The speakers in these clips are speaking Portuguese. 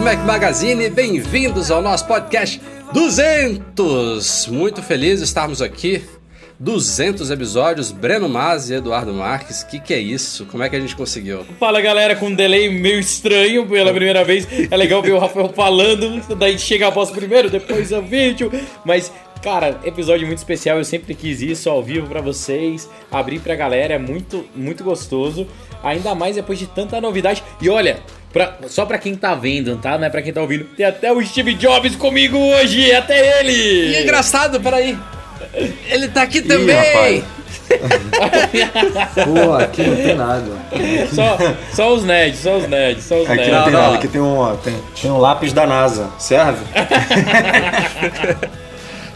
Do Mac Magazine, bem-vindos ao nosso podcast 200! Muito feliz de estarmos aqui 200 episódios, Breno Maz e Eduardo Marques. Que que é isso? Como é que a gente conseguiu? Fala galera, com um delay meio estranho pela primeira vez. É legal ver o Rafael falando, daí chega a voz primeiro, depois o vídeo. Mas, cara, episódio muito especial. Eu sempre quis isso ao vivo para vocês, abrir pra galera. É muito, muito gostoso. Ainda mais depois de tanta novidade. E olha, Pra, só pra quem tá vendo, tá? Não é pra quem tá ouvindo. Tem até o Steve Jobs comigo hoje, até ele! E é engraçado, peraí. Ele tá aqui também! Pô, aqui não tem nada. Só, só os nerds, só os nerds, só os Aqui nerds. não tem nada, aqui tem um, tem, tem um lápis da NASA. Serve?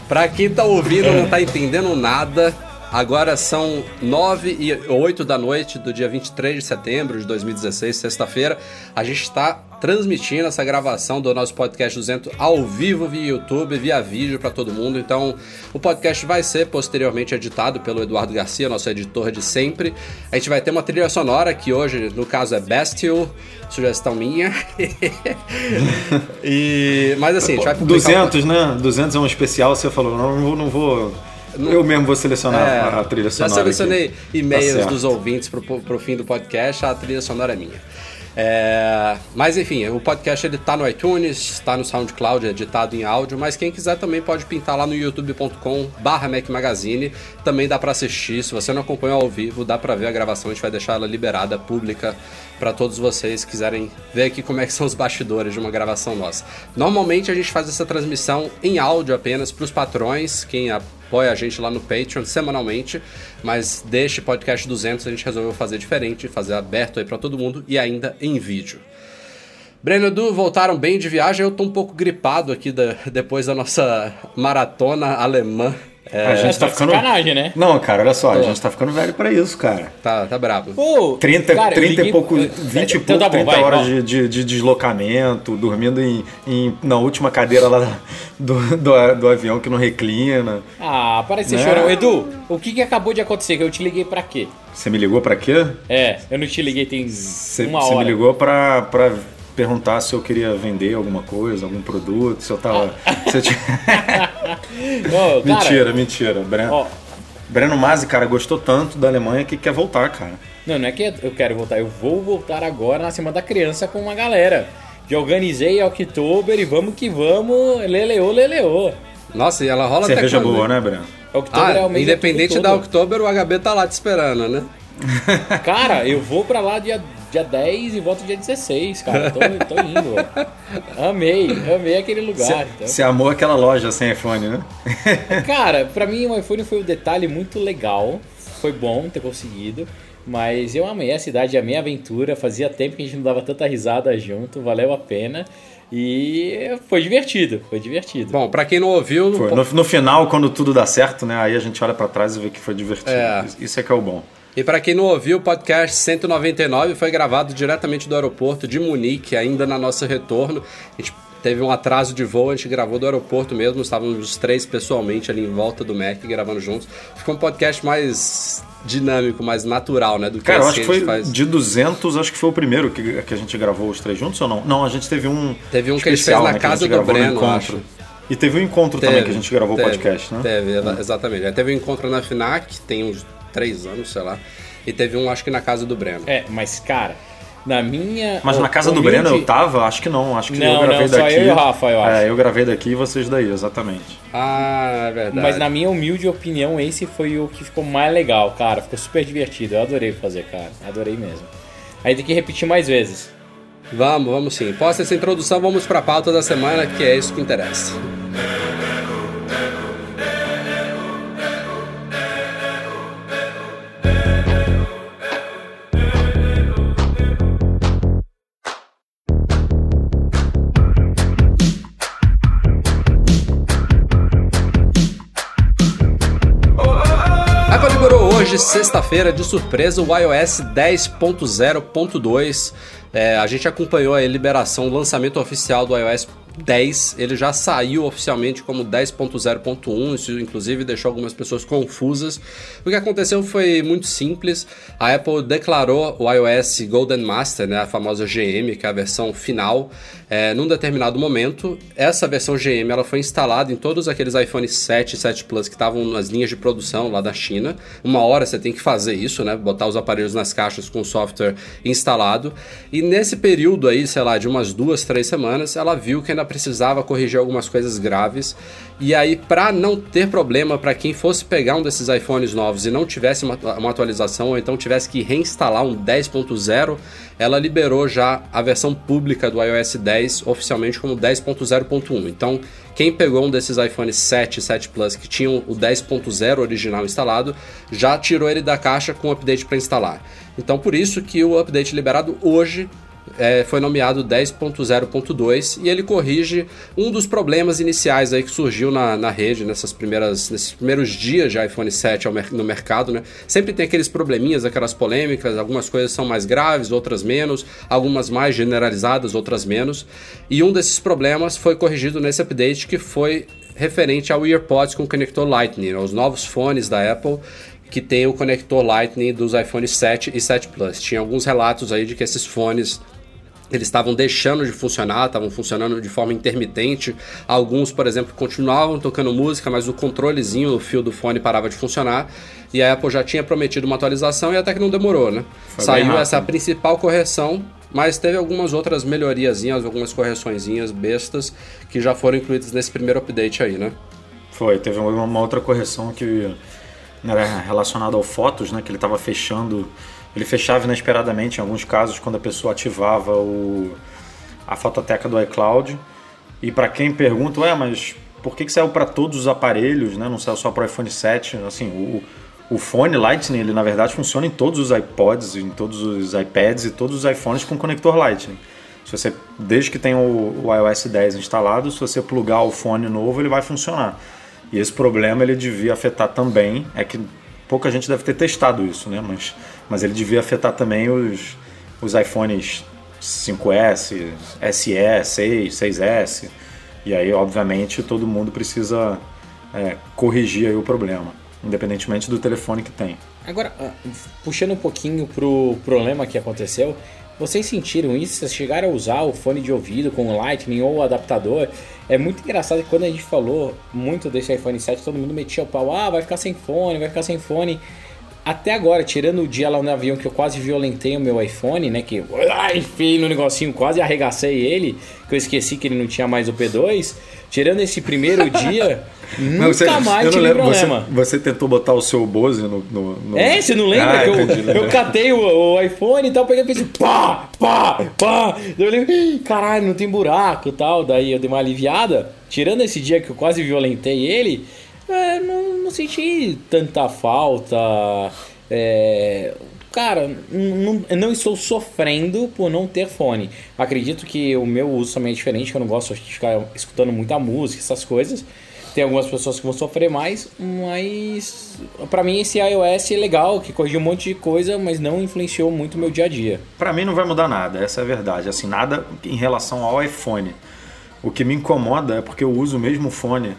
Pra quem tá ouvindo não tá entendendo nada, agora são 9 e 8 da noite do dia 23 de setembro de 2016, sexta-feira. A gente tá transmitindo essa gravação do nosso podcast 200 ao vivo via YouTube, via vídeo pra todo mundo. Então, o podcast vai ser posteriormente editado pelo Eduardo Garcia, nosso editor de sempre. A gente vai ter uma trilha sonora que hoje, no caso, é Bestial, sugestão minha. e, mas assim, a gente vai publicar um 200, né? 200 é um especial, você falou, não, não vou... Não vou eu mesmo vou selecionar É, a trilha Já sonora. selecionei aqui. e-mails Tá dos ouvintes pro, pro fim do podcast, a trilha sonora é minha. É, mas enfim, o podcast ele tá no iTunes, tá no SoundCloud, editado em áudio, mas quem quiser também pode pintar lá no youtube.com barra Mac Magazine, também dá pra assistir, se você não acompanhou ao vivo, dá pra ver a gravação, a gente vai deixar ela liberada, pública, pra todos vocês que quiserem ver aqui como é que são os bastidores de uma gravação nossa. Normalmente a gente faz essa transmissão em áudio apenas pros patrões, quem apoia a gente lá no Patreon semanalmente, mas deste podcast 200 a gente resolveu fazer diferente, fazer aberto aí pra todo mundo e ainda em vídeo. Breno Edu voltaram bem de viagem, eu tô um pouco gripado aqui da- depois da nossa maratona alemã. É, A gente tá tá de ficando... sacanagem, né? Não, cara, olha só, a Tô. gente tá ficando velho pra isso, cara. tá, tá brabo. Pô, 30, cara, eu 30 e liguei- pouco, eu- 20 e então pouco, tá bom, 30 vai, horas de, de, de deslocamento, dormindo em, em- na última cadeira lá do, do, do avião que não reclina. Ah, para de ser Né? chorão. Edu, o que, que acabou de acontecer? Que eu te liguei pra quê? Você me ligou pra quê? É, eu não te liguei tem Você, uma você hora. me ligou pra, pra perguntar se eu queria vender alguma coisa, algum produto, se eu tava. se eu tinha- mentira, mentira. Breno, Ó, Breno Masi, cara, gostou tanto da Alemanha que quer voltar, cara. não, não é que eu quero voltar, eu vou voltar agora na Semana da Criança com uma galera. Já organizei a Oktober e vamos que vamos, leleô, leleô. Nossa, e ela rola Cerveja até quando? boa, né, Breno? Oktober é Ah, o mês independente da Oktober, o HB tá lá te esperando, né? Cara, eu vou pra lá dia, dia 10 e volto dia 16, cara. Tô, tô indo. Amei, amei aquele lugar. então. Você amou aquela loja sem iPhone, né? Cara, pra mim o iPhone foi um detalhe muito legal. Foi bom ter conseguido. Mas eu amei a cidade, amei a aventura. Fazia tempo que a gente não dava tanta risada junto, valeu a pena. E foi divertido, foi divertido. Bom, pra quem não ouviu, Foi. No, no final, quando tudo dá certo, né? Aí a gente olha pra trás e vê que foi divertido. É. Isso é que é o bom. E para quem não ouviu, o podcast 199 foi gravado diretamente do aeroporto de Munique, ainda na nosso retorno. A gente teve um atraso de voo, a gente gravou do aeroporto mesmo, estávamos os três pessoalmente ali em volta do Mac gravando juntos. Ficou um podcast mais dinâmico, mais natural, né? Do que Cara, eu acho que foi faz. de 200, acho que foi o primeiro que, que a gente gravou os três juntos ou não? Não, a gente teve um. Teve um que a gente especial, fez na né, casa do Breno, acho. E teve um encontro também que a gente gravou o teve, podcast, né? Teve, exa- exatamente. Teve um encontro na FINAC, tem uns três anos, sei lá. E teve um, acho que na casa do Breno. É, mas cara, na minha. Mas na casa do humilde- Breno eu tava? Acho que não. Acho que Não, eu gravei não, só daqui. eu e o Rafa, eu acho. É, eu gravei daqui e vocês daí, exatamente. Ah, é verdade. Mas na minha humilde opinião, esse foi o que ficou mais legal, cara. Ficou super divertido. Eu adorei fazer, cara. Adorei mesmo. Aí tem que repetir mais vezes. Vamos, vamos sim. Posta essa introdução, vamos pra pauta da semana, que é isso que interessa. Sexta-feira, de surpresa, o iOS 10.0.2. É, a gente acompanhou a liberação, o lançamento oficial do iOS 10, ele já saiu oficialmente como 10.0.1, isso inclusive deixou algumas pessoas confusas. O que aconteceu foi muito simples, a Apple declarou o iOS Golden Master, né, a famosa GM, que é a versão final, é, num determinado momento. Essa versão GM ela foi instalada em todos aqueles iPhone 7 e 7 Plus que estavam nas linhas de produção lá da China. Uma hora você tem que fazer isso, né, botar os aparelhos nas caixas com o software instalado. E nesse período aí, sei lá, de umas duas, três semanas, ela viu que ainda precisava corrigir algumas coisas graves. E aí, para não ter problema para quem fosse pegar um desses iPhones novos e não tivesse uma, uma atualização, ou então tivesse que reinstalar um 10.0, ela liberou já a versão pública do iOS 10 oficialmente como 10.0.1. Então, quem pegou um desses iPhones 7 e 7 Plus que tinham o 10.0 original instalado, já tirou ele da caixa com o update para instalar. Então, por isso que o update liberado hoje é, foi nomeado 10.0.2 e ele corrige um dos problemas iniciais aí que surgiu na, na rede nessas primeiras, nesses primeiros dias de iPhone 7 no mercado, né? Sempre tem aqueles probleminhas, aquelas polêmicas, algumas coisas são mais graves, outras menos, algumas mais generalizadas, outras menos. E um desses problemas foi corrigido nesse update que foi referente ao EarPods com conector Lightning, né? os novos fones da Apple que tem o conector Lightning dos iPhone 7 e 7 Plus. Tinha alguns relatos aí de que esses fones eles estavam deixando de funcionar, estavam funcionando de forma intermitente. Alguns, por exemplo, continuavam tocando música, mas o controlezinho no fio do fone parava de funcionar. E a Apple já tinha prometido uma atualização e até que não demorou, né? Foi Saiu essa principal correção, mas teve algumas outras melhoriazinhas, algumas correçõezinhas bestas que já foram incluídas nesse primeiro update aí, né? Foi, teve uma outra correção que era relacionada ao Fotos, né? Que ele estava fechando ele fechava inesperadamente em alguns casos quando a pessoa ativava o, a fototeca do iCloud. E para quem pergunta, ué, mas por que, que saiu para todos os aparelhos, né? não saiu só para o iPhone 7? Assim, o, o fone Lightning, ele na verdade funciona em todos os iPods, em todos os iPads e todos os iPhones com conector Lightning. Se você, desde que tem o, o iOS 10 instalado, se você plugar o fone novo, ele vai funcionar. E esse problema ele devia afetar também, é que pouca gente deve ter testado isso, né? Mas, mas ele devia afetar também os, os iPhones 5S, SE, 6, 6S. E aí, obviamente, todo mundo precisa é, corrigir o problema, independentemente do telefone que tem. Agora, ah, puxando um pouquinho pro problema que aconteceu, vocês sentiram isso? Vocês chegaram a usar o fone de ouvido com o Lightning ou o adaptador? É muito engraçado que quando a gente falou muito desse iPhone 7, todo mundo metia o pau, ah, vai ficar sem fone, vai ficar sem fone. Até agora, tirando o dia lá no avião que eu quase violentei o meu iPhone, né? Que enfim no negocinho, quase arregacei ele, que eu esqueci que ele não tinha mais o P2. Tirando esse primeiro dia, nunca você, mais tive lembro, problema. Você, você, tentou botar o seu Bose no, no, no... É, você não lembra? Ah, que eu, entendi, eu catei o, o, iPhone e tal, peguei e fiz pá, pá, pá. Eu falei, caralho, não tem buraco e tal. Daí eu dei uma aliviada. Tirando esse dia que eu quase violentei ele, é, não, não senti tanta falta. É, cara, não, não, estou sofrendo por não ter fone. Acredito que o meu uso também é diferente, que eu não gosto de ficar escutando muita música, essas coisas. Tem algumas pessoas que vão sofrer mais, mas para mim esse iOS é legal, que corrigiu um monte de coisa, mas não influenciou muito o meu dia a dia. Para mim não vai mudar nada, essa é a verdade. Assim, nada em relação ao iPhone. O que me incomoda é porque eu uso o mesmo fone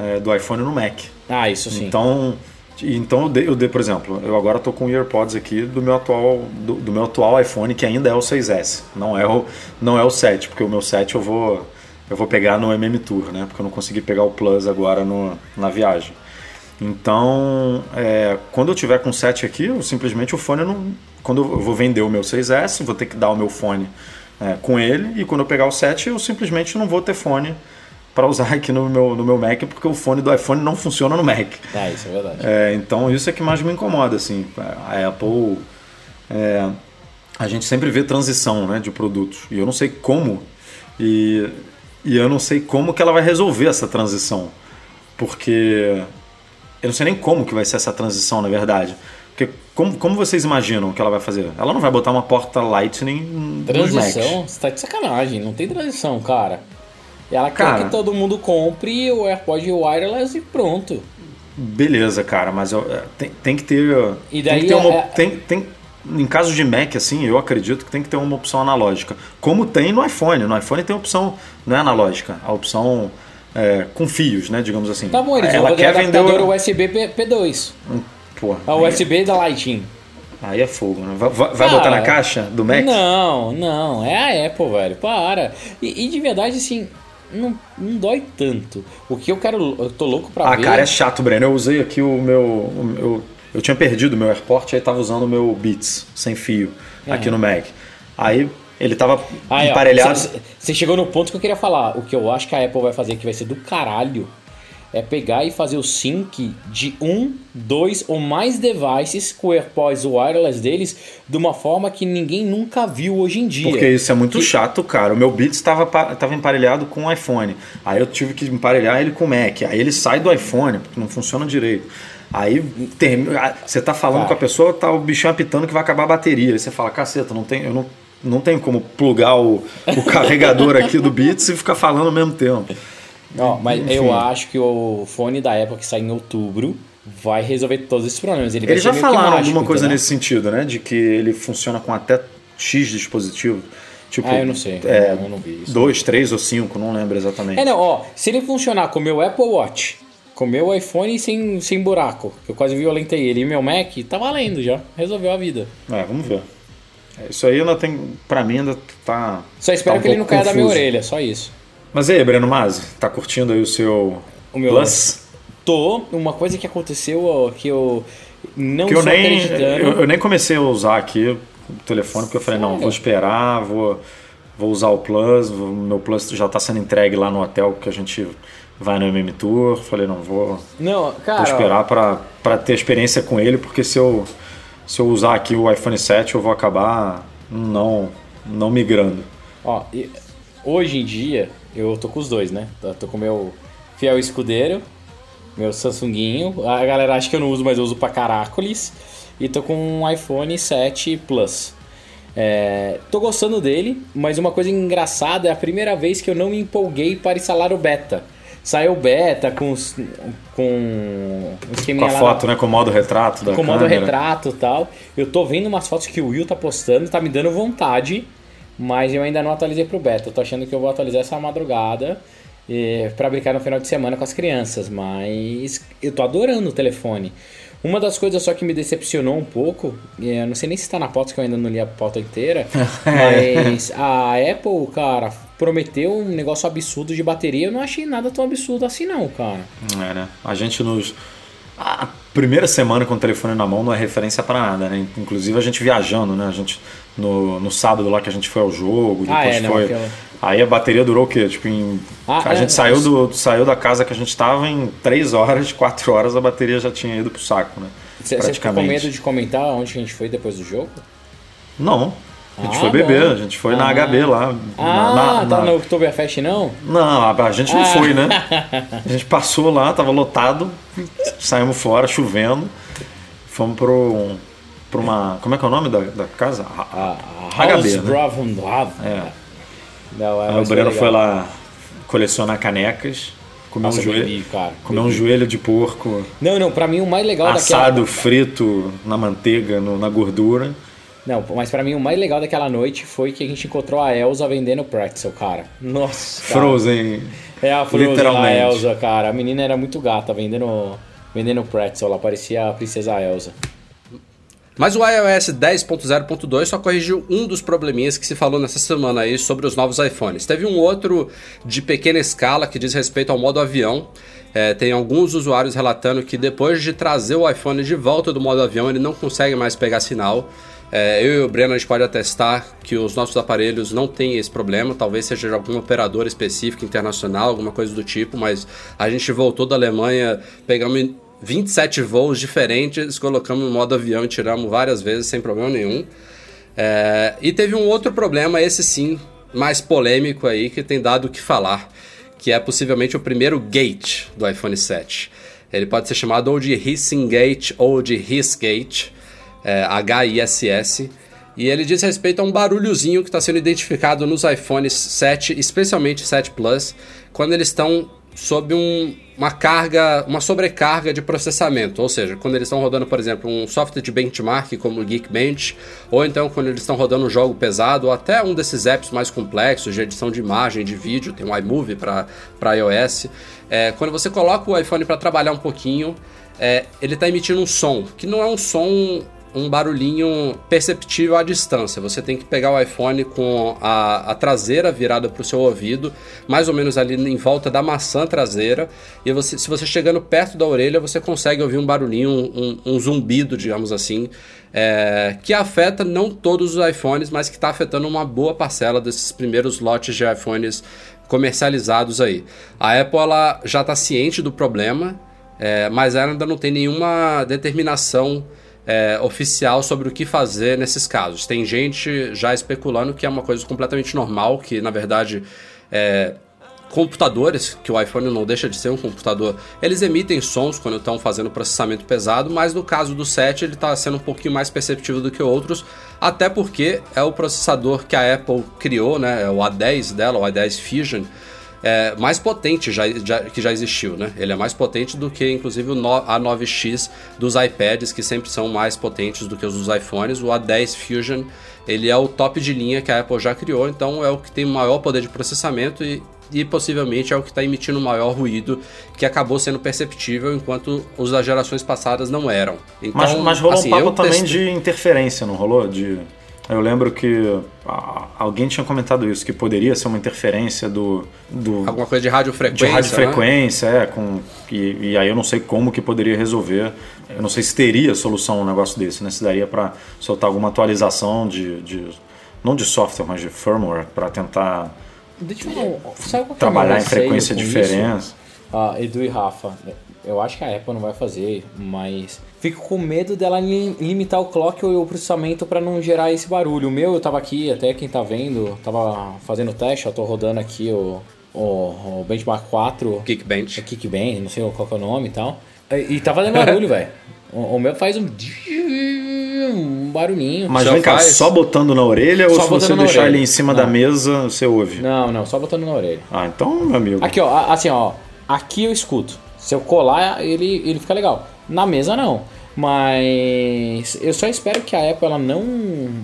é, do iPhone no Mac. Ah, isso sim. Então, então eu dei, eu dei, por exemplo, eu agora estou com o AirPods aqui do meu atual do, do, meu atual iPhone que ainda é o 6S, não é o não é o 7, porque o meu 7 eu vou eu vou pegar no MM Tour, né? Porque eu não consegui pegar o Plus agora no, na viagem. Então, é, quando eu tiver com o 7 aqui, eu simplesmente o fone eu não. Quando eu vou vender o meu 6S, vou ter que dar o meu fone é, com ele, e quando eu pegar o 7, eu simplesmente não vou ter fone para usar aqui no meu, no meu Mac, porque o fone do iPhone não funciona no Mac. Ah, isso é verdade. É, então isso é que mais me incomoda, assim. A Apple. É, a gente sempre vê transição né, de produtos. E eu não sei como. E, e eu não sei como que ela vai resolver essa transição. Porque. Eu não sei nem como que vai ser essa transição, na verdade. Porque como, como vocês imaginam que ela vai fazer? Ela não vai botar uma porta Lightning Transição? Você tá de sacanagem. Não tem transição, cara. Ela cara, quer que todo mundo compre o AirPod wireless e pronto. beleza, cara, mas eu, é, tem, tem que ter. E tem daí que ter uma, é- tem, tem, em casos de Mac, assim, eu acredito que tem que ter uma opção analógica. Como tem no iPhone. No iPhone tem opção, não é analógica, a opção é, com fios, né? Digamos assim. Tá bom, eles Ela vão quer vender o. USB P- P2. Pô, A aí, USB da Lightning. aí é fogo, né? Vai, vai- vai Cara, botar na caixa do Mac? Não, não, é a Apple, velho. Para. E, e de verdade, assim, não, não dói tanto. O que eu quero. Eu tô louco pra Ah, ver. cara, é chato, Breno. Eu usei aqui o meu. o meu- eu tinha perdido o meu AirPort, aí tava usando o meu Beats sem fio aqui no Mac. Aí ele tava Aí, emparelhado. cê- Você chegou no ponto que eu queria falar. O que eu acho que a Apple vai fazer que vai ser do caralho é pegar e fazer o sync de um, dois ou mais devices com o AirPods wireless deles de uma forma que ninguém nunca viu hoje em dia. Porque isso é muito Que- chato, cara. O meu Beats estava tava emparelhado com o iPhone. Aí eu tive que emparelhar ele com o Mac. Aí ele sai do iPhone, porque não funciona direito. Aí ah, você tá falando Cara. com a pessoa, tá o bichinho apitando que vai acabar a bateria. Aí você fala, caceta, não tem, eu não, não tenho como plugar o, o carregador aqui do Beats e ficar falando ao mesmo tempo. Ó, mas Enfim. eu acho que o fone da Apple que sai em outubro vai resolver todos esses problemas. Ele Eles já falaram mágico, alguma coisa entendeu? nesse sentido, né? De que ele funciona com até X dispositivos. Tipo, Ah, eu não sei. É, eu não vi isso. dois, três ou cinco, não lembro exatamente. É, não, ó, se ele funcionar com o meu Apple Watch, com o meu iPhone sem, sem buraco, que eu quase violentei ele, e meu Mac, tá valendo já. Resolveu a vida. É, vamos ver. É, Isso aí ainda tem. Pra mim ainda tá. Só espero tá um que ele não caia da minha confuso. orelha, só isso. Mas e aí, Breno Mazzi, tá curtindo aí o seu O meu Plus? Tô, uma coisa que aconteceu que eu não Que eu nem, acreditando. eu, eu nem comecei a usar aqui o telefone, porque eu falei, não, Sério? vou esperar, vou, vou usar o Plus, o meu Plus já tá sendo entregue lá no hotel que a gente vai no MM Tour. Falei, não, vou, Não, cara, vou esperar pra ter experiência com ele, porque se eu, se eu usar aqui o iPhone 7, eu vou acabar não, não migrando. Ó, hoje em dia, eu tô com os dois, né? Eu tô com o meu fiel escudeiro, meu Samsunguinho. A galera acha que eu não uso, mas eu uso pra caracoles. E tô com um iPhone 7 Plus. É, tô gostando dele, mas uma coisa engraçada é a primeira vez que eu não me empolguei para instalar o beta. Saiu o beta com, os- com um Com a foto, na- né, com o modo retrato da com modo câmera. retrato e tal. Eu tô vendo umas fotos que o Will tá postando, tá me dando vontade, mas eu ainda não atualizei pro beta. Eu tô achando que eu vou atualizar essa madrugada eh, pra brincar no final de semana com as crianças, mas eu tô adorando o telefone. Uma das coisas só que me decepcionou um pouco, eu não sei nem se tá na pauta, que eu ainda não li a pauta inteira, mas a Apple, cara, prometeu um negócio absurdo de bateria. Eu não achei nada tão absurdo assim, não, cara. É, né? A gente nos. Primeira semana com o telefone na mão não é referência pra nada, né? Inclusive a gente viajando, né? A gente no, no sábado lá que a gente foi ao jogo, depois Ah, é, não, foi. aquela- Aí a bateria durou o quê? Tipo, em... Ah, a é, gente saiu, mas- do, saiu da casa que a gente tava em 3 horas, 4 horas a bateria já tinha ido pro saco, né? Você ficou com medo de comentar onde a gente foi depois do jogo? Não. A gente Ah, foi beber, bom. a gente foi na Ah. HB lá. Ah, na, na- tá na- no Oktoberfest não? Não, a, a gente não Ah. foi, né? A gente passou lá, tava lotado, saímos fora, chovendo, fomos pro, pro uma. Como é que é o nome da, da casa? A- A, a- HB, né? É. Não, é, Aí o Breno foi lá colecionar canecas, comer Nossa, um joelho. bebi, cara, comer um joelho de porco Não, não, pra mim o mais legal assado, daquela... frito na manteiga, no- na gordura. Não, mas pra mim o mais legal daquela noite foi que a gente encontrou a Elsa vendendo pretzel, cara. Nossa, cara. Frozen. É a Frozen, a literalmente. Elsa, cara. A menina era muito gata, vendendo, vendendo pretzel. Ela parecia a princesa Elsa. Mas o iOS 10.0.2 só corrigiu um dos probleminhas que se falou nessa semana aí sobre os novos iPhones. Teve um outro de pequena escala que diz respeito ao modo avião. É, tem alguns usuários relatando que depois de trazer o iPhone de volta do modo avião, ele não consegue mais pegar sinal. É, eu e o Breno a gente pode atestar que os nossos aparelhos não têm esse problema, talvez seja de algum operador específico internacional, alguma coisa do tipo, mas a gente voltou da Alemanha, pegamos 27 voos diferentes, colocamos no modo avião e tiramos várias vezes sem problema nenhum. É, e teve um outro problema, esse sim, mais polêmico aí, que tem dado o que falar, que é possivelmente o primeiro gate do iPhone 7. Ele pode ser chamado ou de Hissing Gate ou de Hiss Gate, é, H-I-S-S. E ele diz respeito a um barulhozinho que está sendo identificado nos iPhones 7, especialmente 7 Plus, quando eles estão sob um, uma carga, uma sobrecarga de processamento. Ou seja, quando eles estão rodando, por exemplo, um software de benchmark como o Geekbench, ou então quando eles estão rodando um jogo pesado, ou até um desses apps mais complexos de edição de imagem, de vídeo, tem um iMovie para iOS. É, quando você coloca o iPhone para trabalhar um pouquinho, é, ele está emitindo um som, que não é um som um barulhinho perceptível à distância. Você tem que pegar o iPhone com a, a traseira virada para o seu ouvido, mais ou menos ali em volta da maçã traseira, e você, se você chegando perto da orelha, você consegue ouvir um barulhinho, um, um zumbido, digamos assim, é, que afeta não todos os iPhones, mas que está afetando uma boa parcela desses primeiros lotes de iPhones comercializados aí. A Apple já está ciente do problema, é, mas ela ainda não tem nenhuma determinação é, oficial sobre o que fazer nesses casos. Tem gente já especulando que é uma coisa completamente normal, que na verdade é, computadores, que o iPhone não deixa de ser um computador, eles emitem sons quando estão fazendo processamento pesado, mas no caso do 7 ele está sendo um pouquinho mais perceptível do que outros, até porque é o processador que a Apple criou, né, é o A10 dela, o A10 Fusion, é, mais potente já, já, que já existiu, né? Ele é mais potente do que, inclusive, o A9X dos iPads, que sempre são mais potentes do que os dos iPhones. O A10 Fusion, ele é o top de linha que a Apple já criou, então é o que tem maior poder de processamento e, e possivelmente é o que está emitindo maior ruído, que acabou sendo perceptível, enquanto os das gerações passadas não eram. Então, mas, mas rolou assim, um papo também de interferência, não rolou? De eu lembro que alguém tinha comentado isso, que poderia ser uma interferência do. do Alguma coisa de radiofrequência. De radiofrequência, né? é. Com, e, e, aí eu não sei como que poderia resolver. Eu não sei se teria solução um negócio desse, né? Se daria para soltar alguma atualização de, de. Não de software, mas de firmware, para tentar. Deixa eu, sabe é trabalhar em frequência diferente. Ah, Edu e Rafa, eu acho que a Apple não vai fazer, mas fico com medo dela limitar o clock ou o processamento para não gerar esse barulho. O meu, eu tava aqui, até quem tá vendo, tava fazendo teste, eu tô rodando aqui o, o, o Benchmark 4. Geekbench. É Geekbench, não sei qual é o nome e tal. E, e tá fazendo barulho, velho. O, o, meu faz um, um barulhinho. Mas vem cá, só botando na orelha só ou se você deixar ele em cima não. da mesa, você ouve? Não, não, só botando na orelha. Ah, então, meu amigo. Aqui, ó, assim, ó. Aqui eu escuto. Se eu colar, ele, ele fica legal. Na mesa não. Mas eu só espero que a Apple ela não,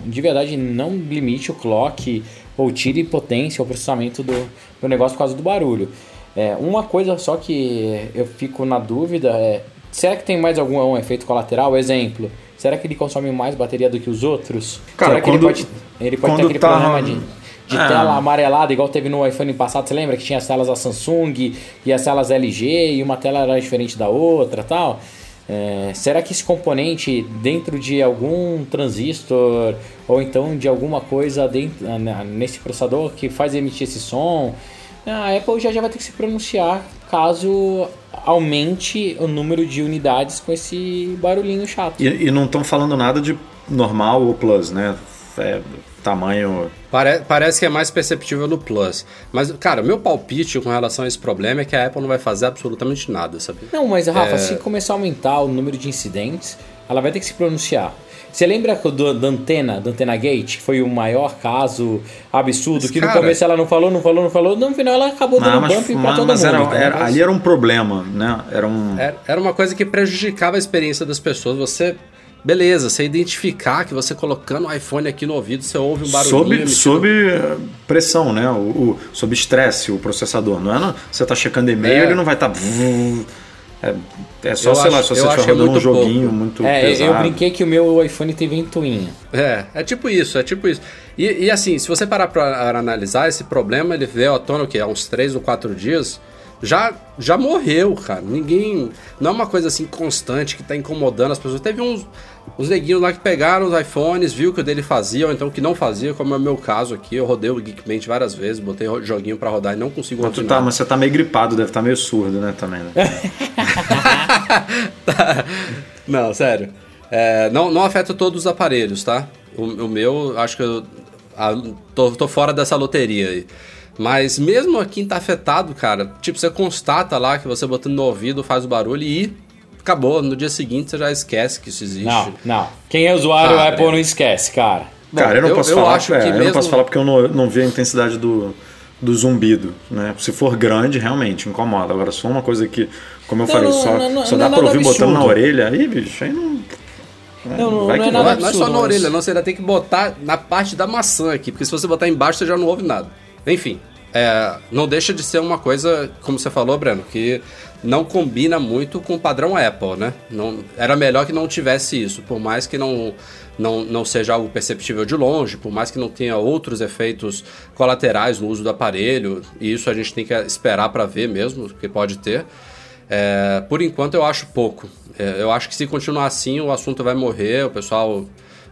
de verdade, não limite o clock ou tire potência ou processamento do, do negócio por causa do barulho. É, uma coisa só que eu fico na dúvida é: será que tem mais algum um efeito colateral? Exemplo, será que ele consome mais bateria do que os outros? Cara, será que quando, ele pode, ele pode ter aquele tá... problema de de é. tela amarelada, igual teve no iPhone passado, você lembra que tinha as telas da Samsung e as telas LG e uma tela era diferente da outra tal? É, será que esse componente dentro de algum transistor ou então de alguma coisa dentro, nesse processador que faz emitir esse som? A Apple já, já vai ter que se pronunciar caso aumente o número de unidades com esse barulhinho chato. E, e não estão falando nada de normal ou plus, né? É, tamanho. Pare parece que é mais perceptível no Plus. Mas, cara, meu palpite com relação a esse problema é que a Apple não vai fazer absolutamente nada, sabe? Não, mas, Rafa, é... se começar a aumentar o número de incidentes, ela vai ter que se pronunciar. Você lembra do, da antena, da antena Gate, que foi o maior caso absurdo, mas, que cara, no começo ela não falou, não falou, não falou, no final ela acabou dando mas, bump pra todo mas mundo. Era, então, era, ali era um problema, né? Era um. Era, era uma coisa que prejudicava a experiência das pessoas. Você Beleza, você identificar que você colocando o iPhone aqui no ouvido, você ouve um barulho. Sob, sob eh, pressão, né? O, o, sob estresse, o processador. Não é? Não, você está checando e-mail, é. ele não vai estar. Tá... É, é, só, eu sei acho, lá, se você estiver rodando um joguinho pouco. muito é, pesado. Eu brinquei que o meu iPhone tem ventoinha. É, é tipo isso, é tipo isso. E, e assim, se você parar para analisar, esse problema ele veio à tona o quê? há uns 3 ou 4 dias já, já morreu, cara. Ninguém. Não é uma coisa assim constante que tá incomodando as pessoas. Teve uns, uns neguinhos lá que pegaram os iPhones, viu que o dele fazia, ou então que não fazia, como é o meu caso aqui. Eu rodei o Geekbench várias vezes, botei joguinho para rodar e não consigo mas continuar. Tá, mas você tá meio gripado, deve estar tá meio surdo, né, também, né? não, sério. É, não, não afeta todos os aparelhos, tá? O, o meu, acho que eu a, tô, tô fora dessa loteria aí. Mas mesmo aqui tá afetado, cara, tipo, você constata lá que você botando no ouvido faz o barulho e acabou. No dia seguinte você já esquece que isso existe. Não, não. Quem é usuário Apple não esquece, cara. Cara, eu não posso eu, falar, eu, acho é, que eu mesmo... não posso falar porque eu não, não vi a intensidade do, do zumbido, né? Se for grande, realmente incomoda. Agora, se for uma coisa que, como eu Não, falei, não, só, não, não, só não dá é pra ouvir botando na absurdo. orelha, aí, bicho, aí não. Não, não, não que é Não, nada é- não é só absurdo, na orelha, não. Você ainda tem que botar na parte da maçã aqui, porque se você botar embaixo, você já não ouve nada. Enfim, é, não deixa de ser uma coisa, como você falou, Breno, que não combina muito com o padrão Apple, né? Não, era melhor que não tivesse isso, por mais que não, não, não seja algo perceptível de longe, por mais que não tenha outros efeitos colaterais no uso do aparelho, e isso a gente tem que esperar para ver mesmo, que pode ter. É, por enquanto eu acho pouco. É, eu acho que se continuar assim, o assunto vai morrer, o pessoal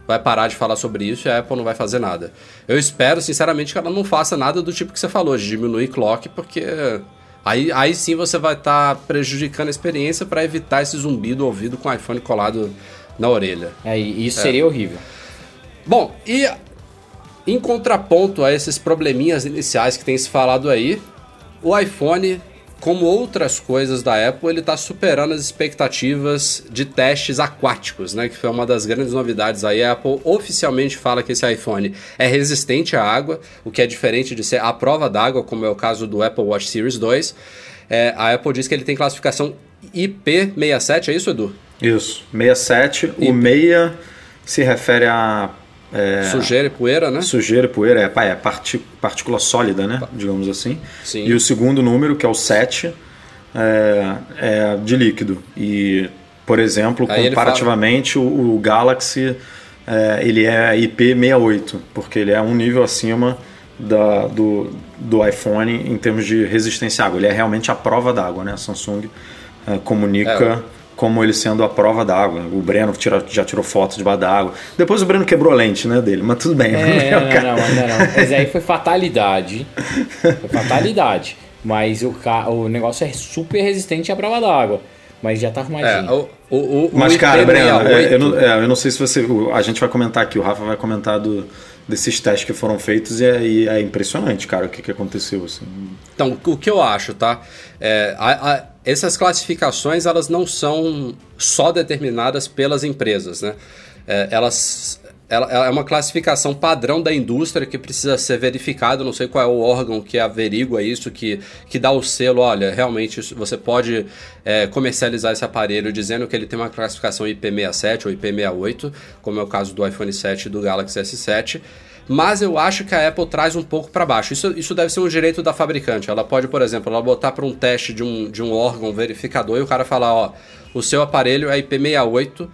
vai parar de falar sobre isso e a Apple não vai fazer nada. Eu espero, sinceramente, que ela não faça nada do tipo que você falou, de diminuir clock, porque aí, aí sim você vai estar prejudicando a experiência para evitar esse zumbido do ouvido com o iPhone colado na orelha. É, isso seria horrível. Bom, e em contraponto a esses probleminhas iniciais que tem se falado aí, o iPhone, como outras coisas da Apple, ele está superando as expectativas de testes aquáticos, né? Que foi uma das grandes novidades aí. A Apple oficialmente fala que esse iPhone é resistente à água, o que é diferente de ser à prova d'água, como é o caso do Apple Watch Series 2. É, a Apple diz que ele tem classificação IP67, é isso, Edu? Isso, 67. O meia se refere a é, Sujeira e poeira, né? sujeira, poeira, é, é partícula sólida, né? Digamos assim. Sim. E o segundo número, que é o 7, é, é de líquido. E, por exemplo, Aí comparativamente, o, o Galaxy é, ele é IP68, porque ele é um nível acima da, do, do iPhone em termos de resistência à água. Ele é realmente a prova d'água, né? A Samsung é, comunica como ele sendo a prova d'água. O Breno tira- já tirou foto debaixo d'água. Depois o Breno quebrou a lente né, dele, mas tudo bem. É, não, cara- não, ainda não. Mas aí foi fatalidade. Foi fatalidade. Mas o, ca... o negócio é super resistente à prova d'água. Mas já tá É, arrumadinho. o, o, o, Mas, o cara, Breno, IP68 é, eu, não, é, eu não sei se você. o- A gente vai comentar aqui, o Rafa vai comentar do, desses testes que foram feitos e é, e é impressionante, cara, o que, que aconteceu. Assim. Então, o que eu acho, tá? É, a- a- essas classificações, elas não são só determinadas pelas empresas, né? É, elas... Ela, ela é uma classificação padrão da indústria que precisa ser verificado. Não sei qual é o órgão que averigua isso, que, que dá o selo. Olha, realmente você pode é, comercializar esse aparelho dizendo que ele tem uma classificação IP67 ou IP68, como é o caso do iPhone 7 e do Galaxy S7 mas eu acho que a Apple traz um pouco para baixo. Isso, isso deve ser um direito da fabricante. Ela pode, por exemplo, ela botar para um teste de um, de um órgão verificador e o cara falar, ó, o seu aparelho é IP68,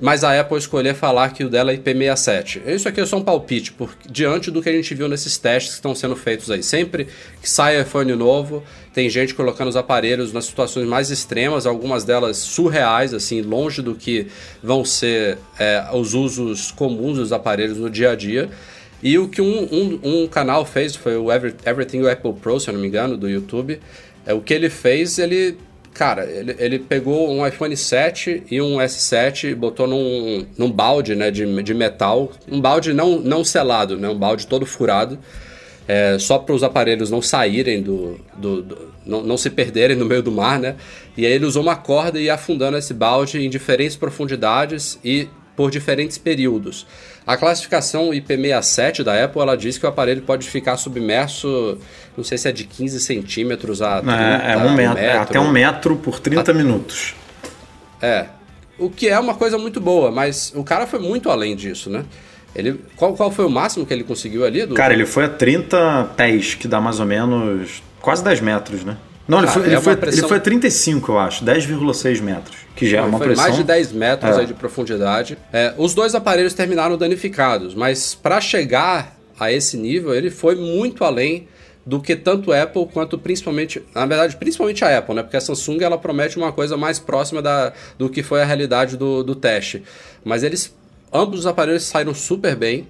mas a Apple escolher falar que o dela é IP67. Isso aqui é só um palpite, por, diante do que a gente viu nesses testes que estão sendo feitos aí. Sempre que sai iPhone novo, tem gente colocando os aparelhos nas situações mais extremas, algumas delas surreais, assim, longe do que vão ser é, os usos comuns dos aparelhos no dia a dia. E o que um, um, um canal fez foi o Every- Everything Apple Pro, se eu não me engano, do YouTube. É, o que ele fez, ele. Cara, ele, ele pegou um iPhone 7 e um S7 e botou num, num balde né, de, de metal. Um balde não, não selado, né, um balde todo furado. é, só para os aparelhos não saírem do. do- do- não, não se perderem no meio do mar, né? E aí ele usou uma corda e ia afundando esse balde em diferentes profundidades e por diferentes períodos. A classificação IP67 da Apple, ela diz que o aparelho pode ficar submerso, não sei se é de 15 centímetros a 30, É, é um metro, é até um metro por 30 minutos. É. O que é uma coisa muito boa, mas o cara foi muito além disso, né? Ele, qual, qual foi o máximo que ele conseguiu ali? Do, Cara, ele foi a 30 pés, que dá mais ou menos quase 10 metros, né? Não, ele, Ah, foi, é ele, uma foi, pressão- ele foi a 35, eu acho, 10,6 metros, que já é uma foi pressão. mais de 10 metros É. de profundidade. É, os dois aparelhos terminaram danificados, mas para chegar a esse nível, ele foi muito além do que tanto Apple quanto principalmente, na verdade, principalmente a Apple, né? Porque a Samsung ela promete uma coisa mais próxima da, do que foi a realidade do, do teste. Mas eles, ambos os aparelhos saíram super bem.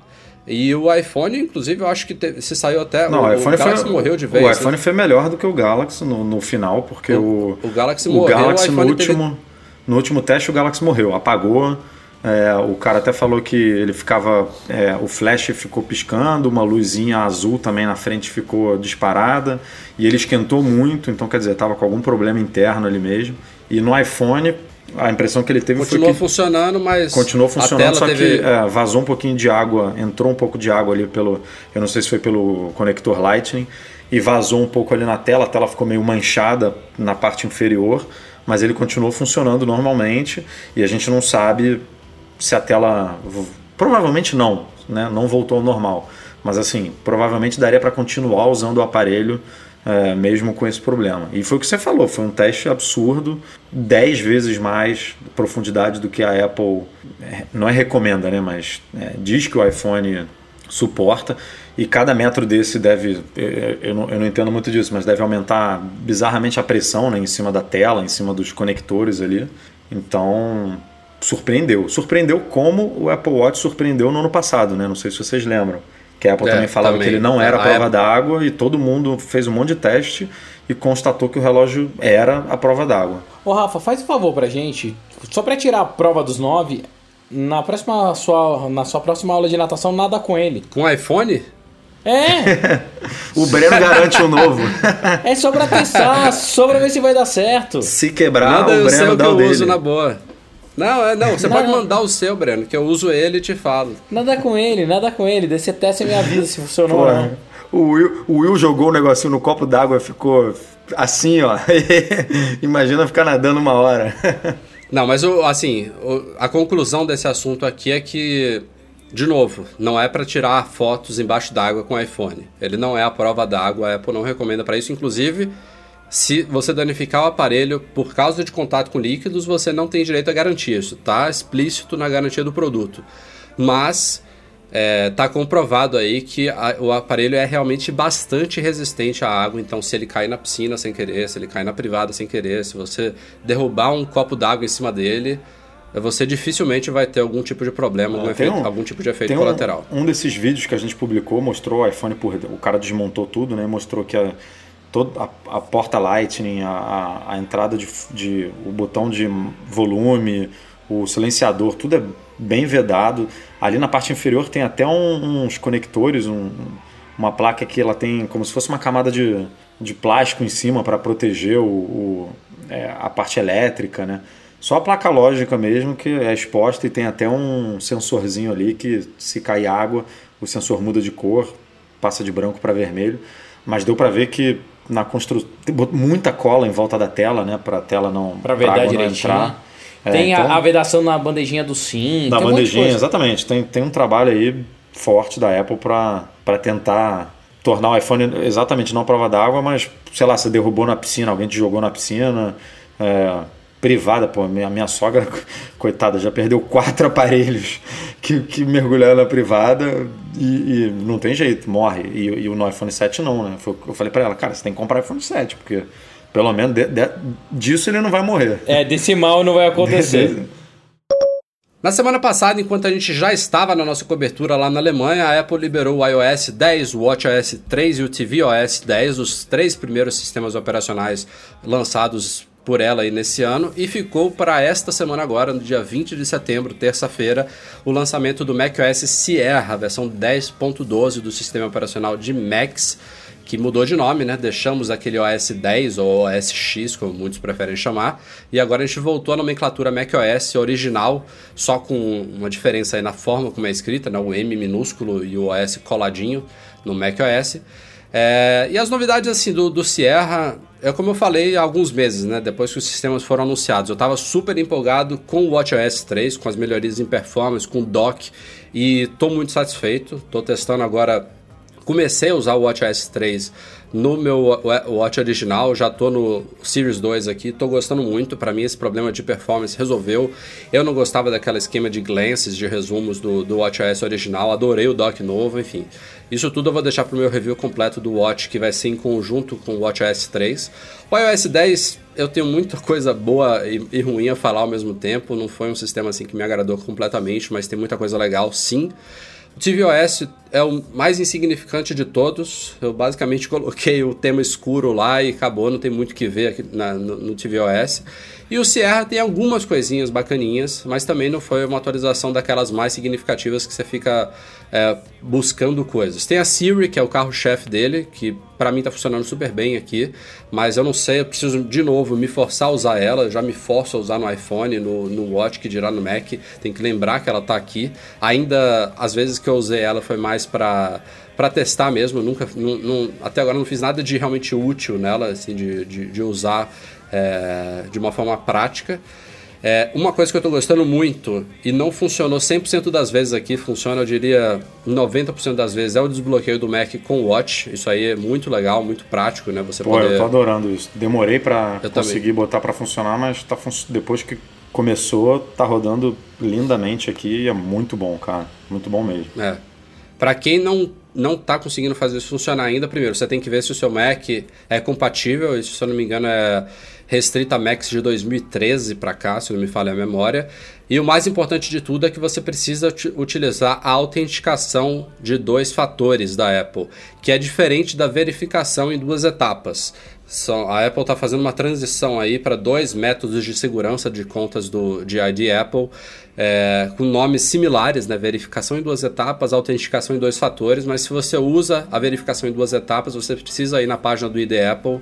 E o iPhone, inclusive, eu acho que teve- se saiu até. Não, o, o iPhone Galaxy foi, morreu de vez. O né? iPhone foi melhor do que o Galaxy no, no final, porque o, o Galaxy o morreu, Galaxy o no iPhone teve- último, no último teste o Galaxy morreu, apagou. é, o cara até falou que ele ficava. é, o flash ficou piscando, uma luzinha azul também na frente ficou disparada. E ele esquentou muito, então quer dizer, estava com algum problema interno ali mesmo. E no iPhone, a impressão que ele teve Continuou foi que. funcionando, mas. Continuou funcionando, só teve... que é, vazou um pouquinho de água, entrou um pouco de água ali pelo. Eu não sei se foi pelo conector Lightning. e vazou um pouco ali na tela, a tela ficou meio manchada na parte inferior, mas ele continuou funcionando normalmente e a gente não sabe se a tela. Provavelmente não, né? não voltou ao normal. Mas assim, provavelmente daria para continuar usando o aparelho é, mesmo com esse problema. E foi o que você falou, foi um teste absurdo, 10 vezes mais profundidade do que a Apple, é, não é recomenda, né, mas é, diz que o iPhone suporta. E cada metro desse deve, eu não, eu não entendo muito disso, mas deve aumentar bizarramente a pressão né, em cima da tela, em cima dos conectores ali. Então, surpreendeu. Surpreendeu como o Apple Watch surpreendeu no ano passado, né? Não sei se vocês lembram. Que a Apple é, também falava também. que ele não era a, a prova Apple... d'água e todo mundo fez um monte de teste e constatou que o relógio era a prova d'água. Ô Rafa, faz um favor pra gente, só pra tirar a prova dos nove, na próxima sua, na sua próxima aula de natação, nada com ele. Com iPhone? É! o Breno garante o um novo. é só pra testar, só pra ver se vai dar certo. Se quebrar, Nada o Breno dá o dele. uso na boa. Não, é, não, você nada... pode mandar o seu, Breno, que eu uso ele e te falo. Nada com ele, nada com ele. Daí você testa e me avisa se funcionou ou não. O Will, o Will jogou um negocinho no copo d'água e ficou assim, ó. Imagina ficar nadando uma hora. Não, mas assim, a conclusão desse assunto aqui é que, de novo, não é para tirar fotos embaixo d'água com o iPhone. Ele não é a prova d'água, a Apple não recomenda para isso. Inclusive, se você danificar o aparelho por causa de contato com líquidos, você não tem direito à garantia. Isso está explícito na garantia do produto. Mas está é, comprovado aí que a, o aparelho é realmente bastante resistente à água. Então, se ele cair na piscina sem querer, se ele cair na privada sem querer, se você derrubar um copo d'água em cima dele, você dificilmente vai ter algum tipo de problema, algum, efeito, um, algum tipo de efeito colateral. Um, um, desses vídeos que a gente publicou mostrou o iPhone por. O cara desmontou tudo, né? Mostrou que a toda a, a porta Lightning, a, a, entrada de, de, o botão de volume, o silenciador, tudo é bem vedado. Ali na parte inferior tem até um, uns conectores, um, uma placa que ela tem como se fosse uma camada de, de plástico em cima para proteger o, o é, a parte elétrica, né? Só a placa lógica mesmo que é exposta e tem até um sensorzinho ali que se cair água, o sensor muda de cor, passa de branco para vermelho. Mas deu para ver que na construção. Muita cola em volta da tela, né? Para a tela não. Para direitinho. Entrar. É, tem então, a, vedação na bandejinha do SIM. Na bandejinha, exatamente. Tem, tem um trabalho aí forte da Apple para tentar tornar o iPhone exatamente não prova d'água, mas sei lá, você derrubou na piscina, alguém te jogou na piscina. É, privada, pô, minha, minha sogra, coitada, já perdeu quatro aparelhos que, que mergulharam na privada e, e não tem jeito, morre. E, e, o no iPhone 7 não, né? Eu falei para ela, cara, você tem que comprar iPhone 7, porque pelo menos de, de, disso ele não vai morrer. É, desse mal não vai acontecer. Na semana passada, enquanto a gente já estava na nossa cobertura lá na Alemanha, a Apple liberou o iOS 10, o WatchOS 3 e o tvOS 10, os três primeiros sistemas operacionais lançados por ela aí nesse ano e ficou para esta semana agora, no dia 20 de setembro, terça-feira, o lançamento do macOS Sierra, versão 10.12 do sistema operacional de Macs, que mudou de nome, né? Deixamos aquele OS 10 ou OS X, como muitos preferem chamar, e agora a gente voltou à nomenclatura macOS original, só com uma diferença aí na forma como é escrita, né? O M minúsculo e o OS coladinho no macOS. É, e as novidades assim do, do Sierra, é como eu falei há alguns meses, né? Depois que os sistemas foram anunciados, eu estava super empolgado com o WatchOS 3, com as melhorias em performance, com o dock e estou muito satisfeito. Estou testando agora. Comecei a usar o WatchOS 3 no meu Watch original, já tô no Series 2 aqui, tô gostando muito. Para mim esse problema de performance resolveu. Eu não gostava daquela esquema de glances, de resumos do, do WatchOS original, adorei o dock novo, enfim. Isso tudo eu vou deixar pro meu review completo do Watch, que vai ser em conjunto com o WatchOS 3. O iOS 10 eu tenho muita coisa boa e, e ruim a falar ao mesmo tempo. Não foi um sistema assim que me agradou completamente, mas tem muita coisa legal, sim. O tvOS é o mais insignificante de todos. Eu basicamente coloquei o tema escuro lá e acabou, não tem muito que ver aqui na, no, no tvOS. E o Sierra tem algumas coisinhas bacaninhas, mas também não foi uma atualização daquelas mais significativas que você fica é, buscando coisas. Tem a Siri, que é o carro-chefe dele, que para mim tá funcionando super bem aqui, mas eu não sei, eu preciso de novo me forçar a usar ela, já me forço a usar no iPhone, no, no Watch, que dirá no Mac, tem que lembrar que ela tá aqui. Ainda, às vezes que eu usei ela foi mais para para testar mesmo. nunca, até agora não fiz nada de realmente útil nela, assim, de, de, de usar é, de uma forma prática. É, uma coisa que eu estou gostando muito e não funcionou 100% das vezes aqui, funciona eu diria 90% das vezes, é o desbloqueio do Mac com o Watch. Isso aí é muito legal, muito prático, né? Você Pô, poder... eu tô adorando isso. Demorei para conseguir também. botar para funcionar, mas tá fun... depois que começou, tá rodando lindamente aqui e é muito bom, cara. Muito bom mesmo. É. Para quem não não está conseguindo fazer isso funcionar ainda, primeiro, você tem que ver se o seu Mac é compatível, isso, se eu não me engano, é restrita Macs de 2013 para cá, se não me falha a memória. E o mais importante de tudo é que você precisa utilizar a autenticação de dois fatores da Apple, que é diferente da verificação em duas etapas. A Apple está fazendo uma transição aí para dois métodos de segurança de contas do, de ID Apple, é, com nomes similares, né? verificação em duas etapas, autenticação em dois fatores, mas se você usa a verificação em duas etapas, você precisa ir na página do ID Apple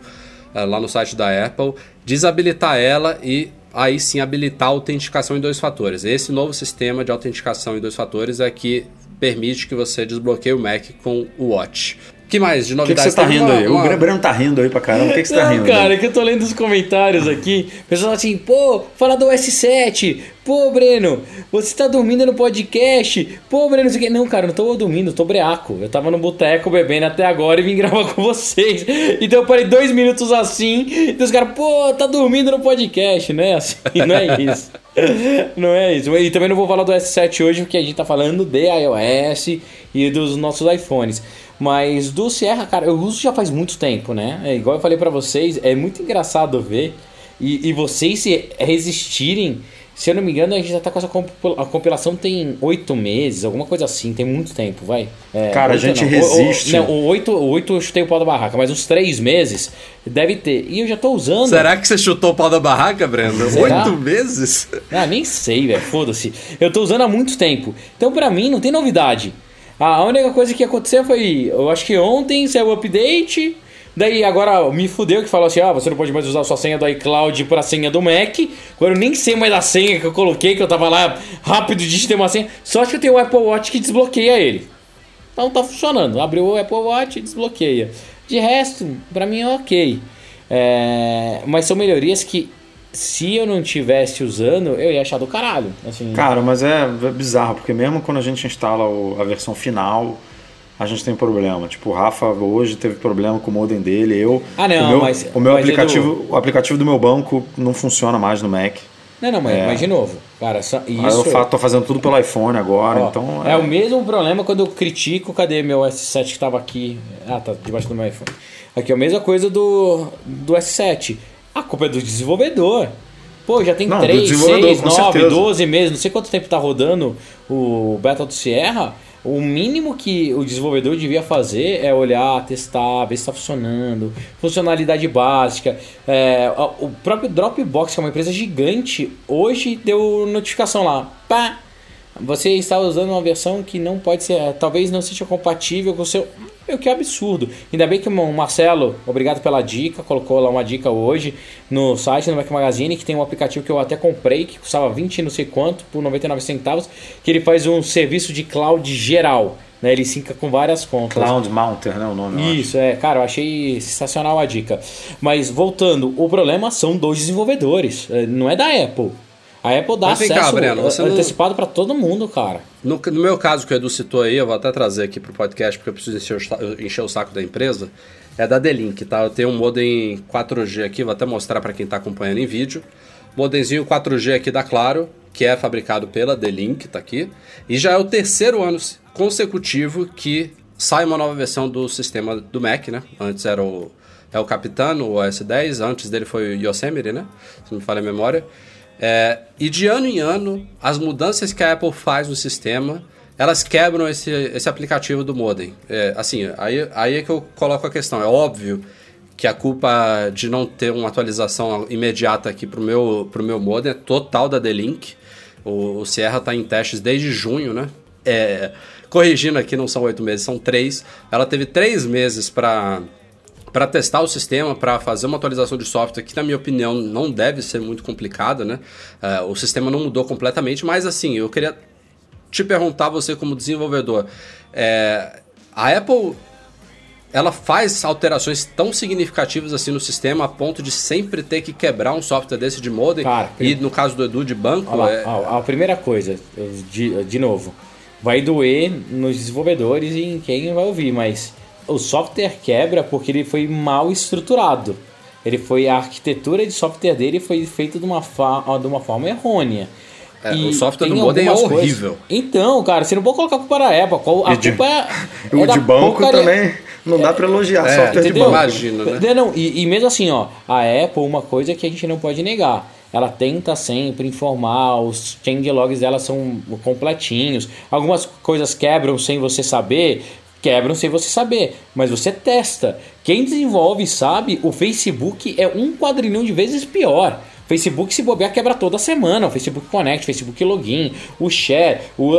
lá no site da Apple, desabilitar ela e aí sim habilitar a autenticação em dois fatores. Esse novo sistema de autenticação em dois fatores é que permite que você desbloqueie o Mac com o Watch que mais de novidades? O que, que, você tá rindo aí? Uma... O Breno tá rindo aí pra caramba. O que, que você tá rindo? Cara, é que eu tô lendo os comentários aqui. O pessoal assim, pô, fala do S7. Pô, Breno, você tá dormindo no podcast. Pô, Breno, você... não, cara, não tô dormindo, tô breaco. Eu tava no boteco bebendo até agora e vim gravar com vocês. Então eu parei dois minutos assim. E os caras, pô, tá dormindo no podcast, né? Assim, não é isso. não é isso. E também não vou falar do S7 hoje, porque a gente tá falando de iOS e dos nossos iPhones. Mas do Sierra, cara, eu uso já faz muito tempo, né? É, igual eu falei para vocês, é muito engraçado ver e, e vocês se resistirem. Se eu não me engano, a gente já tá com essa compilação, a compilação tem oito meses, alguma coisa assim, tem muito tempo, vai. É, Cara, a gente não. resiste. O, o, não, o oito, o oito eu chutei o pau da barraca, mas uns três meses deve ter. E eu já tô usando. Será que você chutou o pau da barraca, Brenda? Oito meses? Ah, nem sei, velho, foda-se. Eu tô usando há muito tempo. Então, pra mim, não tem novidade. A única coisa que aconteceu foi, eu acho que ontem saiu o update, daí agora me fudeu que falou assim, ah, você não pode mais usar sua senha do iCloud para a senha do Mac. Agora eu nem sei mais a senha que eu coloquei, que eu tava lá rápido de ter uma senha. Só que eu tenho o Apple Watch que desbloqueia ele. Então tá funcionando. Abriu o Apple Watch e desbloqueia. De resto, para mim é ok. É... Mas são melhorias que se eu não tivesse usando, eu ia achar do caralho. Assim. Cara, mas é, é bizarro, porque mesmo quando a gente instala a versão final, a gente tem problema. Tipo, o Rafa hoje teve problema com o modem dele, eu. Ah, não, o meu, mas. O meu mas aplicativo, Edu... o aplicativo do meu banco não funciona mais no Mac. Não, não, mas, é. mas de novo, cara, só, isso... eu tô fazendo tudo pelo iPhone agora, Ó, então... É... é... o mesmo problema quando eu critico, cadê meu S7 que tava aqui? Ah, tá debaixo do meu iPhone. Aqui é a mesma coisa do, do S7. A culpa é do desenvolvedor. Pô, já tem não, 3, 6, 9, 12 meses, não sei quanto tempo tá rodando o Battle do Sierra. O mínimo que o desenvolvedor devia fazer é olhar, testar, ver se está funcionando, funcionalidade básica. É, o próprio Dropbox, que é uma empresa gigante, hoje deu notificação lá. Pá! Você está usando uma versão que não pode ser, talvez não seja compatível com o seu. Meu, que absurdo. Ainda bem que o Marcelo, obrigado pela dica, colocou lá uma dica hoje no site, no Mac Magazine, que tem um aplicativo que eu até comprei, que custava 20 não sei quanto, por 99 centavos, que ele faz um serviço de cloud geral. Né, ele sinca com várias contas. Cloud Mounter, né? O nome. Isso, é. Cara, eu achei sensacional a dica. Mas voltando, o problema são dois desenvolvedores. É, não é da Apple. A Apple dá acesso cá, Breno, antecipado não... para todo mundo, cara. No, no, meu caso, que o Edu citou aí, eu vou até trazer aqui pro podcast, porque eu preciso encher o, encher o saco da empresa, é da D-Link, tá? Eu tenho um modem 4G aqui, vou até mostrar para quem está acompanhando em vídeo. Modemzinho 4G aqui da Claro, que é fabricado pela D-Link, tá aqui. E já é o terceiro ano consecutivo que sai uma nova versão do sistema do Mac, né? Antes era o, é o Capitano, o OS 10, antes dele foi o Yosemite, né? Se não me falha a memória. É, e de ano em ano, as mudanças que a Apple faz no sistema, elas quebram esse, esse aplicativo do modem. É, assim, aí, aí é que eu coloco a questão. É óbvio que a culpa de não ter uma atualização imediata aqui para o meu, pro meu modem é total da D-Link. O, o Sierra está em testes desde junho, né? É, corrigindo aqui, não são oito meses, são três. Ela teve três meses para para testar o sistema, para fazer uma atualização de software que, na minha opinião, não deve ser muito complicada, né? Uh, o sistema não mudou completamente, mas assim, eu queria te perguntar, você como desenvolvedor, é, a Apple ela faz alterações tão significativas assim no sistema a ponto de sempre ter que quebrar um software desse de modem. Cara, e no caso do Edu de banco. Lá, é... a, a, primeira coisa, de, de novo, vai doer nos desenvolvedores e em quem vai ouvir, mas o software quebra porque ele foi mal estruturado. Ele foi a arquitetura de software dele foi feita de uma, de uma forma errônea. É, o software do modem é horrível. Coisas. Então, cara, você não pode colocar a culpa na Apple. A de, culpa é. o é de banco porcaria. também. Não dá para elogiar é, software entendeu? de banco. Imagina, né? Não, e, e mesmo assim, ó, a Apple, uma coisa que a gente não pode negar. Ela tenta sempre informar, os changelogs dela são completinhos. Algumas coisas quebram sem você saber, quebram sem você saber, mas você testa. Quem desenvolve sabe, o Facebook é um quadrilhão de vezes pior. Facebook se bobear quebra toda semana, o Facebook Connect, o Facebook Login, o Share, o...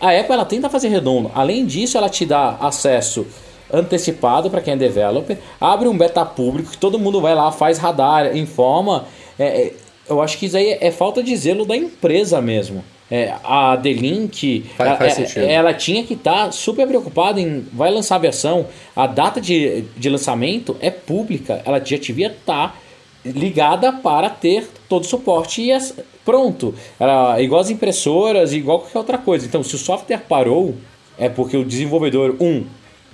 a Apple ela tenta fazer redondo. Além disso, ela te dá acesso antecipado para quem é developer, abre um beta público que todo mundo vai lá, faz radar, informa. É, é, eu acho que isso aí é falta de zelo da empresa mesmo. É, a D-Link, faz, faz ela, ela, tinha que estar tá super preocupada em vai lançar a versão, a data de, de lançamento é pública, ela já devia estar tá ligada para ter todo o suporte e as, pronto. Era igual as impressoras, igual qualquer outra coisa. Então, se o software parou, é porque o desenvolvedor, um,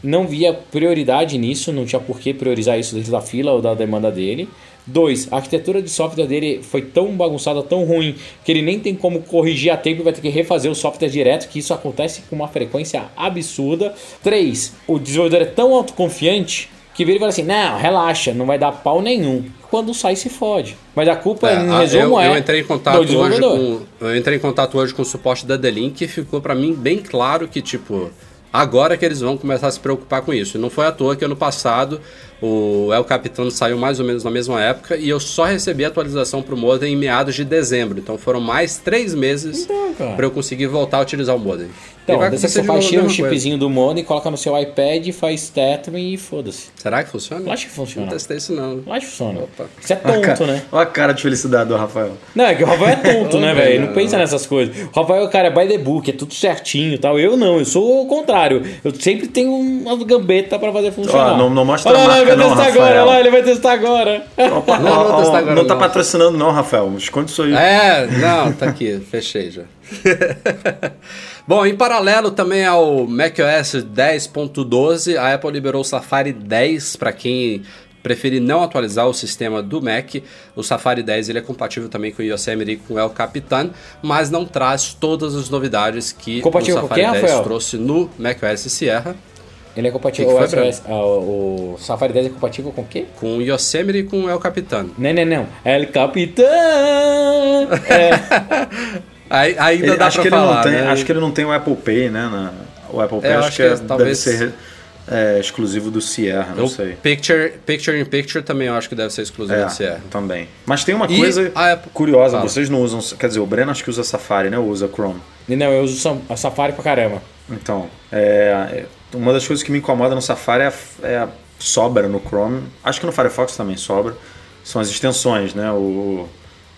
não via prioridade nisso, não tinha por que priorizar isso dentro da fila ou da demanda dele. Dois, a arquitetura de software dele foi tão bagunçada, tão ruim, que ele nem tem como corrigir a tempo e vai ter que refazer o software direto, que isso acontece com uma frequência absurda. Três, o desenvolvedor é tão autoconfiante que vira e fala assim: não, relaxa, não vai dar pau nenhum. Quando sai, se fode. Mas a culpa, é, em resumo, eu, é. Eu entrei em contato hoje com. Eu entrei em contato hoje com o suporte da The-Link e ficou para mim bem claro que, tipo Agora que eles vão começar a se preocupar com isso. Não foi à toa que ano passado o El Capitano saiu mais ou menos na mesma época e eu só recebi a atualização para o modem em meados de dezembro. Então foram mais três meses então, para eu conseguir voltar a utilizar o modem. Então, você só faz um chipzinho do modem, coloca no seu iPad, faz Tetris e foda-se. Será que funciona? Acho que funciona. Não testei isso não. Acho que funciona. Opa. Você é tonto, né? Olha a cara de felicidade do Rafael. Não, é que o Rafael é tonto, né, velho? Não pensa nessas coisas. O Rafael, cara, é by the book, é tudo certinho e tal. Eu não, eu sou o contrário. Eu sempre tenho uma gambeta pra fazer funcionar. Ó, não, não mostra olha vai não, testar Rafael. agora, olha lá, ele vai testar agora. Opa, não, não, testar agora, não, tá patrocinando não, Rafael. Esconde isso aí. É, não, tá aqui, fechei já. Bom, em paralelo também ao macOS 10.12, a Apple liberou o Safari 10 para quem preferir não atualizar o sistema do Mac. O Safari 10 ele é compatível também com o Yosemite e com o El Capitan, mas não traz todas as novidades que compatível o Safari quem, 10 Rafael? trouxe no macOS Sierra. Ele é compatível. Que que foi, o, o, o, Safari 10 é compatível com o quê? Com o Yosemite e com o El Capitan. Não, não, não. El Capitan! é. Aí, ainda ele, dá acho pra que falar, ele não tem, né? Acho que ele não tem o Apple Pay, né? Na, o Apple Pay É, acho, acho que, que é- talvez- deve ser é, exclusivo do Sierra, não O sei. Picture, Picture in Picture também eu acho que deve ser exclusivo É, do Sierra. também. Mas tem uma E coisa Apple- curiosa, Fala. vocês não usam. Quer dizer, o Breno acho que usa Safari, né? Ou usa Chrome. Não, eu uso a Safari pra caramba. Então, é, uma das coisas que me incomoda no Safari é a, é a sobra no Chrome. Acho que no Firefox também sobra. São as extensões, né? O,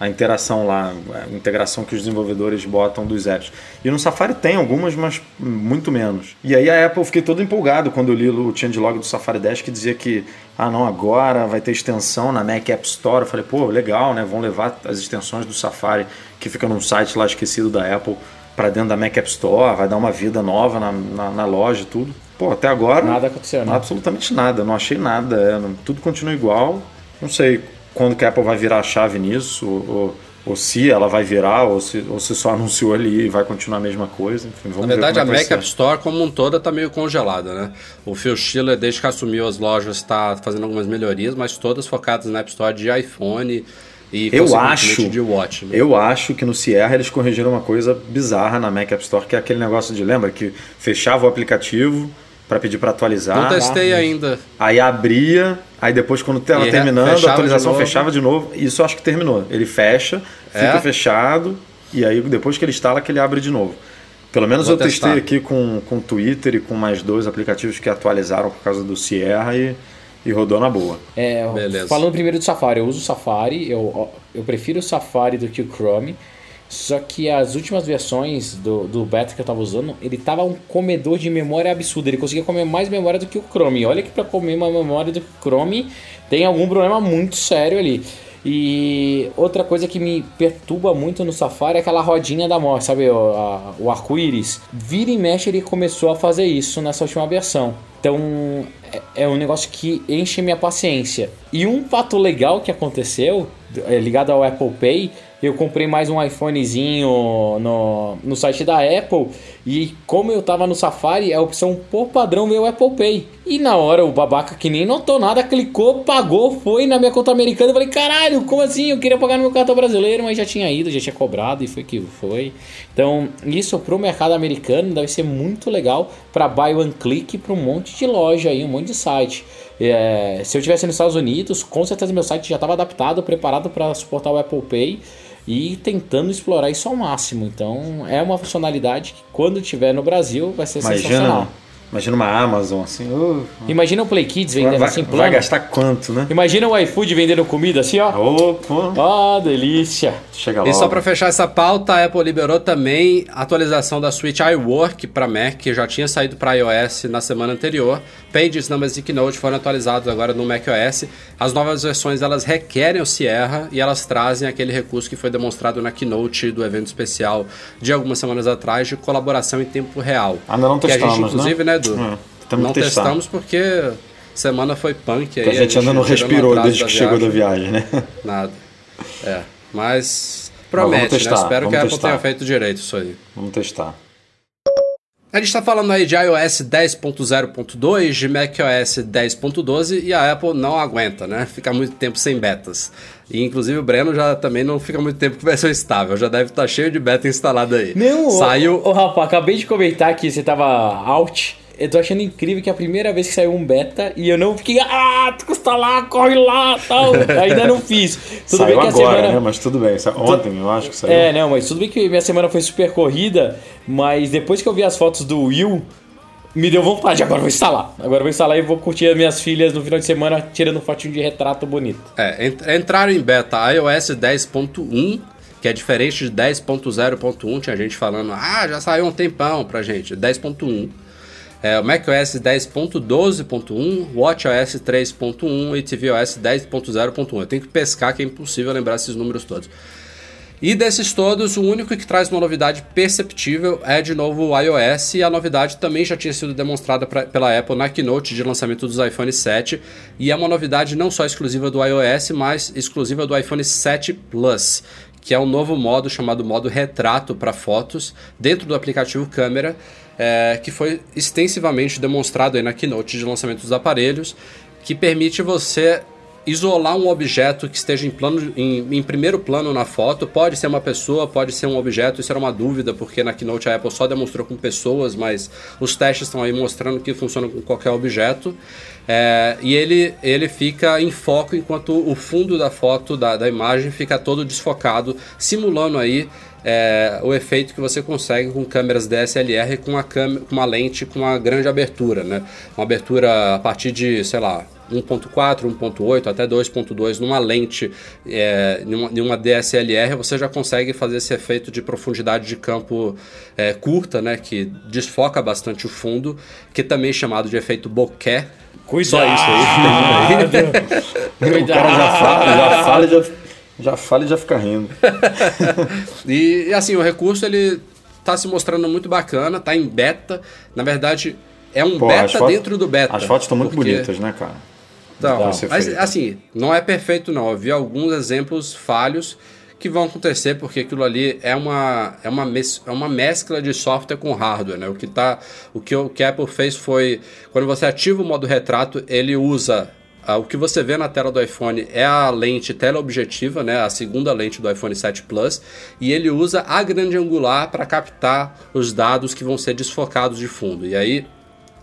a interação lá, a integração que os desenvolvedores botam dos apps. E no Safari tem algumas, mas muito menos. E aí a Apple, eu fiquei todo empolgado quando eu li o changelog do Safari 10 que dizia que, ah não, agora vai ter extensão na Mac App Store. Eu falei, pô, legal, né? Vão levar as extensões do Safari, que fica num site lá esquecido da Apple, para dentro da Mac App Store, vai dar uma vida nova na, na, na loja e tudo. Pô, até agora. Nada aconteceu, né? Absolutamente nada, não achei nada. é, não- tudo continua igual. Não sei quando que a Apple vai virar a chave nisso, ou, ou- ou se ela vai virar, ou se, ou se só anunciou ali e vai continuar a mesma coisa. Enfim, vamos Na verdade, ver a como é que Mac App. Store como um todo está meio congelada, né? O Phil Schiller, desde que assumiu as lojas, está fazendo algumas melhorias, mas todas focadas na App Store de iPhone e Eu acho, de Watch. né? eu acho que no Sierra eles corrigiram uma coisa bizarra na Mac App Store, que é aquele negócio de, lembra, que fechava o aplicativo para pedir para atualizar. Não testei ainda. Aí abria, aí depois quando estava E terminando, a atualização de fechava de novo. Isso eu acho que terminou. Ele fecha, fica É? fechado, e aí depois que ele instala, que ele abre de novo. Pelo menos Vou eu testei testar. aqui com com Twitter e com mais dois aplicativos que atualizaram por causa do Sierra e, e rodou na boa. É, Beleza. falando primeiro do Safari, eu uso o Safari, eu, eu prefiro o Safari do que o Chrome. Só que as últimas versões do, do beta que eu tava usando, ele tava um comedor de memória absurdo. Ele conseguia comer mais memória do que o Chrome. Olha que para comer uma memória do Chrome tem algum problema muito sério ali. E outra coisa que me perturba muito no Safari é aquela rodinha da morte, sabe? O, o arco-íris. Vira e mexe, ele começou a fazer isso nessa última versão. Então é, é um negócio que enche minha paciência. E um fato legal que aconteceu, é, ligado ao Apple Pay, eu comprei mais um iPhonezinho no, no site da Apple e como eu tava no Safari, a opção por padrão veio o Apple Pay. E na hora o babaca que nem notou nada, clicou, pagou, foi na minha conta americana. Eu falei, caralho, como assim? Eu queria pagar no meu cartão brasileiro, mas já tinha ido, já tinha cobrado e foi que foi. Então, isso pro mercado americano deve ser muito legal para buy one click para um monte de loja aí, um monte de site. É, se eu tivesse nos Estados Unidos, com certeza meu site já estava adaptado, preparado para suportar o Apple Pay e tentando explorar isso ao máximo. Então é uma funcionalidade que quando tiver no Brasil vai ser Imagina, sensacional. Imagina uma Amazon assim. Uh, Imagina o Play Kids vendendo vai, assim plano. vai gastar quanto, né? Imagina o iFood vendendo comida assim, ó. Opa! Ó, delícia. Chega E logo. só para fechar essa pauta, a Apple liberou também a atualização da suite iWork para Mac, que já tinha saído para iOS na semana anterior. Pages, Numbers e Keynote foram atualizados agora no macOS. As novas versões elas requerem o Sierra e elas trazem aquele recurso que foi demonstrado na Keynote do evento especial de algumas semanas atrás de colaboração em tempo real. Ainda não que a gente, testamos, inclusive, né, Edu? É, não testar. testamos porque semana foi punk. Aí a gente ainda não respirou desde que chegou da viagem, né? Nada. É, mas vamos promete, né? testar, Espero que a vamos Apple testar. tenha feito direito isso aí. Vamos testar. A gente está falando aí de iOS 10.0.2, de macOS 10.12 e a Apple não aguenta, né? Fica muito tempo sem betas. E inclusive o Breno já também não fica muito tempo com versão estável, já deve estar cheio de beta instalada aí. Não, Saiu. Ô, Rafa, acabei de comentar que você tava out. Eu tô achando incrível que é a primeira vez que saiu um beta e eu não fiquei, ah, tu custa lá, corre lá, tal. Ainda não fiz. Tudo saiu bem que agora, a semana. né? Mas tudo bem. Ontem, eu acho que saiu. É, não, mas tudo bem que minha semana foi super corrida, mas depois que eu vi as fotos do Will, me deu vontade, agora eu vou instalar. Agora eu vou instalar e vou curtir as minhas filhas no final de semana tirando um fotinho de retrato bonito. É, ent- entraram em beta iOS 10.1, que é diferente de 10.0.1. Tinha gente falando, ah, já saiu um tempão pra gente. 10.1. É, o macOS 10.12.1, WatchOS 3.1 e tvOS 10.0.1. Eu tenho que pescar que é impossível lembrar esses números todos. E desses todos, o único que traz uma novidade perceptível é de novo o iOS, e a novidade também já tinha sido demonstrada pra- pela Apple na keynote de lançamento dos iPhone 7, e é uma novidade não só exclusiva do iOS, mas exclusiva do iPhone 7 Plus, que é um novo modo chamado modo retrato para fotos dentro do aplicativo Câmera, é, que foi extensivamente demonstrado aí na keynote de lançamento dos aparelhos, que permite você isolar um objeto que esteja em, plano, em, em primeiro plano na foto. Pode ser uma pessoa, pode ser um objeto. Isso era uma dúvida, porque na Keynote a Apple só demonstrou com pessoas, mas os testes estão aí mostrando que funciona com qualquer objeto. É, e ele, ele fica em foco enquanto o fundo da foto, da, da imagem, fica todo desfocado, simulando aí é, o efeito que você consegue com câmeras DSLR com uma, câmera, com uma lente com uma grande abertura, né? Uma abertura a partir de, sei lá, 1.4, 1.8 até 2.2 numa lente, é, numa, numa DSLR, você já consegue fazer esse efeito de profundidade de campo é, curta, né? Que desfoca bastante o fundo, que também é chamado de efeito bokeh. Só isso aí. O cara já fala, já fala e já, já fala e já fica rindo. E, assim, o recurso ele tá se mostrando muito bacana, tá em beta. Na verdade, é um Pô, beta dentro do beta. As fotos estão muito porque- bonitas, né, cara? Então, mas feito. assim, não é perfeito não. Eu vi alguns exemplos falhos que vão acontecer porque aquilo ali é uma, é uma, mes- é uma mescla de software com hardware, né? O que, tá, o, que o que a Apple fez foi, quando você ativa o modo retrato, ele usa o que você vê na tela do iPhone é a lente teleobjetiva, né, a segunda lente do iPhone 7 Plus, e ele usa a grande angular para captar os dados que vão ser desfocados de fundo. E aí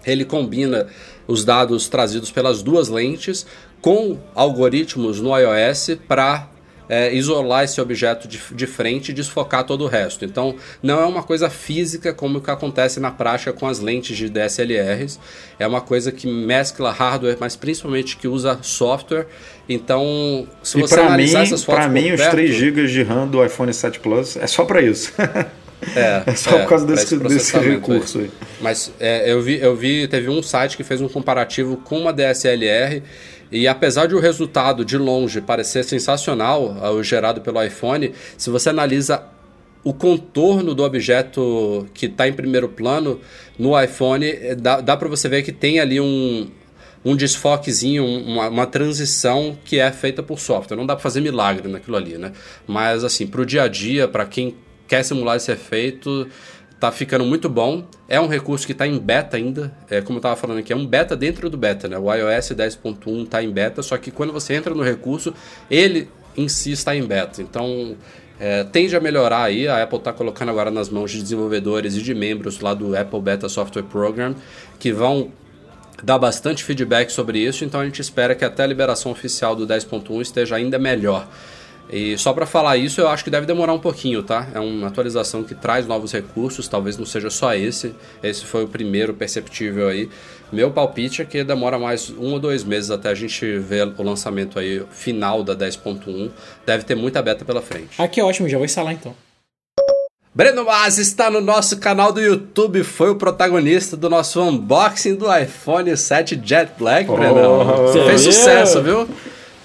ele combina os dados trazidos pelas duas lentes com algoritmos no iOS para é, isolar esse objeto de, de frente e desfocar todo o resto. Então, não é uma coisa física como o que acontece na prática com as lentes de DSLRs. É uma coisa que mescla hardware, mas principalmente que usa software. Então, se e você analisar mim, essas fotos Para mim, por os perto, 3 GB de RAM do iPhone 7 Plus é só para isso. É, É só por causa desse, esse desse recurso aí. Mas é, eu, vi, eu vi, teve um site que fez um comparativo com uma DSLR e apesar de o resultado de longe parecer sensacional, ah, o gerado pelo iPhone, se você analisa o contorno do objeto que está em primeiro plano no iPhone, eh, dá, dá para você ver que tem ali um, um desfoquezinho, um- uma, uma transição que é feita por software. Não dá para fazer milagre naquilo ali, né? Mas assim, para o dia a dia, para quem quer simular esse efeito, tá ficando muito bom. É um recurso que está em beta ainda, é, como eu estava falando aqui, é um beta dentro do beta, né? O iOS 10.1 está em beta, só que quando você entra no recurso, ele em si está em beta. Então, é, tende a melhorar aí. A Apple está colocando agora nas mãos de desenvolvedores e de membros lá do Apple Beta Software Program, que vão dar bastante feedback sobre isso. Então, a gente espera que até a liberação oficial do 10.1 esteja ainda melhor. E só para falar isso, eu acho que deve demorar um pouquinho, tá? É uma atualização que traz novos recursos, talvez não seja só esse. Esse foi o primeiro perceptível aí. Meu palpite é que demora mais um ou dois meses até a gente ver o lançamento aí final da 10.1. Deve ter muita beta pela frente. Ah, que ótimo, já vou instalar então. Breno Mas está no nosso canal do YouTube, foi o protagonista do nosso unboxing do iPhone 7 Jet Black, Brenão. Você Fez sucesso, viu?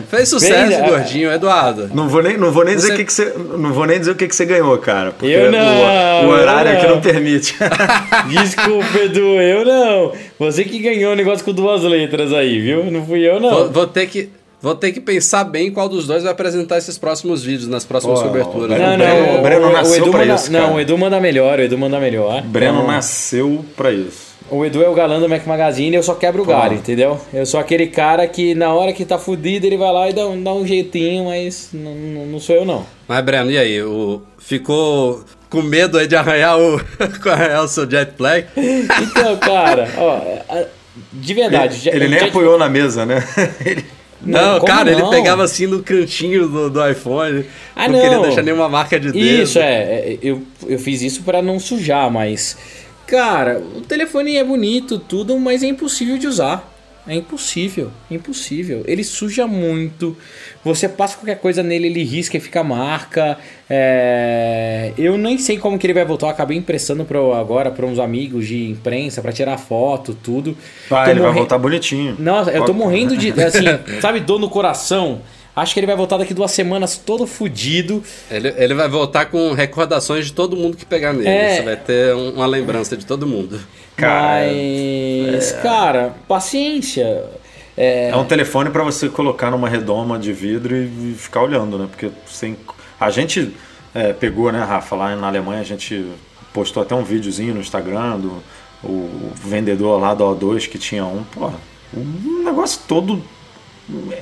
Fez sucesso, Fez, é. gordinho, Eduardo. Não vou nem, não vou nem dizer Você- o que, que você, não vou nem dizer o que, que você ganhou, cara, porque Eu o- não, o, horário eu aqui não. não permite. Desculpa, Edu, eu não. Você que ganhou o negócio com duas letras aí, viu? Não fui eu, Vou, não. vou ter que, vou ter que pensar bem qual dos dois vai apresentar esses próximos vídeos, nas próximas Ó, coberturas. o Não, né? não, O Breno o, nasceu Edu pra manda, isso, cara. Não, o Edu manda melhor, o Edu manda melhor. Breno Então, nasceu pra isso. O Edu é o galã do Mac Magazine, eu só quebro o galho, entendeu? Eu sou aquele cara que na hora que tá fudido ele vai lá e dá, um- dá um jeitinho, mas não, não- não sou eu não. Mas, Breno, e aí? O, ficou com medo aí de arranhar o, arranhar o seu Jet Black? Então, cara, ó, de verdade. já- Ele nem já- apoiou na mesa, né? Ele- Não, como cara, ele não? pegava assim no cantinho do, do iPhone. Ah, não, queria não. deixar nenhuma marca de dedo. Isso, é. é, Eu, eu fiz isso pra não sujar, mas. Cara, o telefone é bonito, tudo, mas é impossível de usar. É impossível, impossível. Ele suja muito. Você passa qualquer coisa nele, ele risca e fica marca. É, Eu nem sei como que ele vai voltar. Eu acabei emprestando pra, agora para uns amigos de imprensa pra tirar foto, tudo. Vai, Tô ele vai morre- voltar bonitinho. Nossa, eu tô morrendo de. Assim, sabe, dor no coração. Acho que ele vai voltar daqui duas semanas todo fudido. Ele, ele vai voltar com recordações de todo mundo que pegar nele. É. Você vai ter um- uma lembrança de todo mundo. Cara, Mas, cara, paciência. É, É um telefone pra você colocar numa redoma de vidro e ficar olhando, né? Porque sem... a gente é, pegou, né, Rafa, lá na Alemanha, a gente postou até um videozinho no Instagram do o vendedor lá do O2 que tinha um, pô, um negócio todo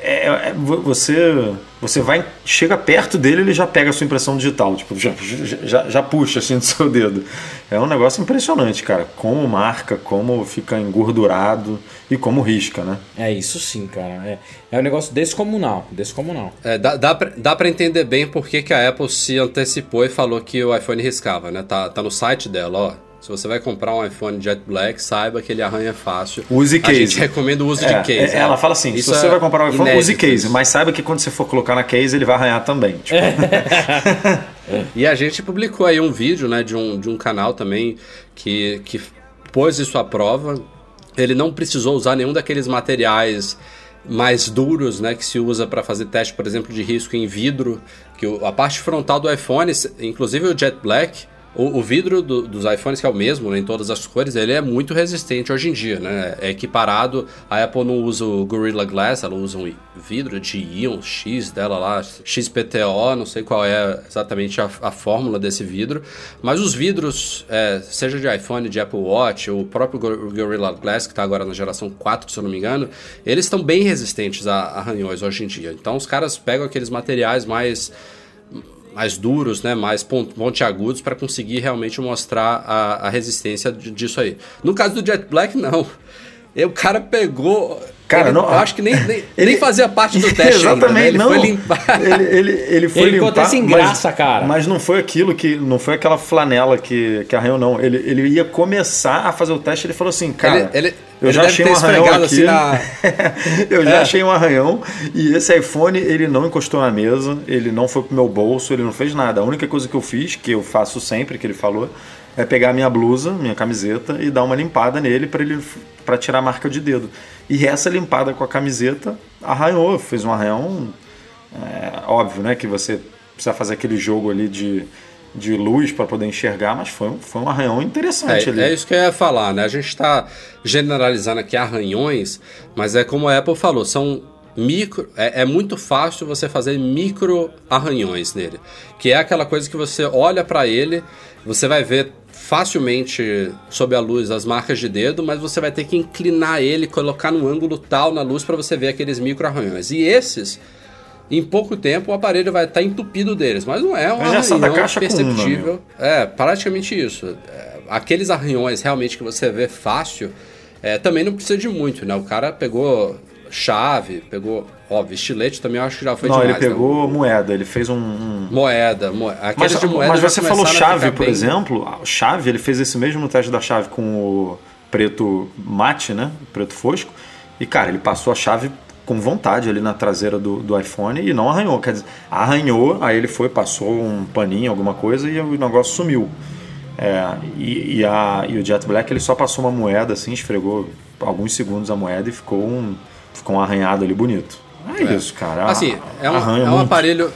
é, é, vo- você você vai chega perto dele ele já pega a sua impressão digital tipo já, já, já puxa assim do seu dedo é um negócio impressionante cara como marca como fica engordurado e como risca né é isso sim, cara. É, é um negócio descomunal. Descomunal. É, dá, dá, pra, dá pra entender bem por que, que a Apple se antecipou e falou que o iPhone riscava, né? Tá, tá no site dela, ó. Se você vai comprar um iPhone Jet Black, saiba que ele arranha fácil. Use A case. gente recomenda o uso É, de case. é, ela fala assim Isso se você é vai comprar um iPhone use inédito case isso. mas saiba que quando você for colocar na case ele vai arranhar também tipo, E a gente publicou aí um vídeo, né, de um, de um canal também que, que pôs isso à prova. Ele não precisou usar nenhum daqueles materiais mais duros, né, que se usa para fazer teste, por exemplo, de risco em vidro, que a parte frontal do iPhone, inclusive o Jet Black, o, o vidro do- dos iPhones, que é o mesmo né, em todas as cores, ele é muito resistente hoje em dia, né? É equiparado. A Apple não usa o Gorilla Glass, ela usa um vidro de íon X dela lá, XPTO, não sei qual é exatamente a, a fórmula desse vidro. Mas os vidros, é, seja de iPhone, de Apple Watch, o próprio Gor- Gorilla Glass, que está agora na geração 4, se eu não me engano, eles estão bem resistentes a a arranhões hoje em dia. Então os caras pegam aqueles materiais mais mais duros, né, mais pon- pontiagudos para conseguir realmente mostrar a, a resistência disso aí. No caso do Jet Black, não. O cara pegou Cara, ele, não, eu acho que nem, nem, ele- nem fazia parte do teste ainda, Exatamente, né? Ele não. foi limpar. Ele, ele, ele foi Ele ficou limpar, até sem mas- graça, cara. Mas não foi aquilo que. Não foi aquela flanela que, que arranhou, não. Ele, ele ia começar a fazer o teste ele falou assim, cara. Ele- ele- eu ele já achei um arranhão aqui. assim na- eu já É. achei um arranhão. E esse iPhone, ele não encostou na mesa, ele não foi pro meu bolso, ele não fez nada. A única coisa que eu fiz, que eu faço sempre, que ele falou, é pegar a minha blusa, minha camiseta e dar uma limpada nele para ele para tirar a marca de dedo. E essa limpada com a camiseta arranhou, fez um arranhão é, óbvio, né, que você precisa fazer aquele jogo ali de, de luz para poder enxergar, mas foi, um- foi um arranhão interessante ali. É, é isso que eu ia falar, né? A gente está generalizando aqui arranhões, mas é como a Apple falou, são micro. É, é muito fácil você fazer micro arranhões nele. Que é aquela coisa que você olha para ele, você vai ver facilmente sob a luz as marcas de dedo, mas você vai ter que inclinar ele, colocar num ângulo tal na luz para você ver aqueles micro arranhões. E esses em pouco tempo o aparelho vai estar entupido deles, mas não é um Mas arranhão perceptível. é, praticamente isso. É, aqueles arranhões realmente que você vê fácil, é, também não precisa de muito, né? O cara pegou chave, pegou, óbvio, estilete também eu acho que já foi não, demais. ele né? pegou moeda, ele fez um. um- Moeda. Aqueles Mas, de moeda mas você falou chave, por bem- exemplo. Chave, ele fez esse mesmo teste da chave com o preto mate, né? Preto fosco. E, cara, ele passou a chave com vontade ali na traseira do, do iPhone e não arranhou. Quer dizer, arranhou, aí ele foi, passou um paninho, alguma coisa e o negócio sumiu. É, e, e a, e o Jet Black ele só passou uma moeda assim, esfregou alguns segundos a moeda e ficou um, ficou um arranhado ali bonito. É, É. isso, cara. Assim, é um, é um aparelho.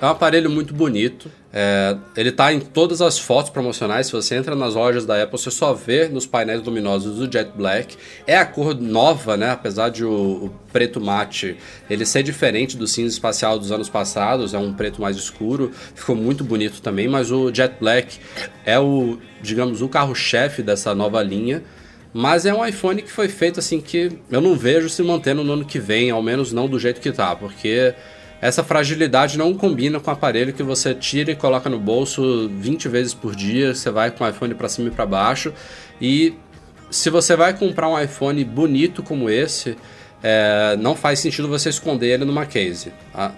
É um aparelho muito bonito. É, ele tá em todas as fotos promocionais. Se você entra nas lojas da Apple, você só vê nos painéis luminosos do Jet Black. É a cor nova, né? Apesar de o, o preto mate ele ser diferente do cinza espacial dos anos passados, é um preto mais escuro. Ficou muito bonito também, mas o Jet Black é o, digamos, o carro-chefe dessa nova linha. Mas é um iPhone que foi feito assim que eu não vejo se mantendo no ano que vem, ao menos não do jeito que tá, porque essa fragilidade não combina com o aparelho que você tira e coloca no bolso 20 vezes por dia, você vai com o iPhone para cima e para baixo. E se você vai comprar um iPhone bonito como esse, é, não faz sentido você esconder ele numa case. Ah,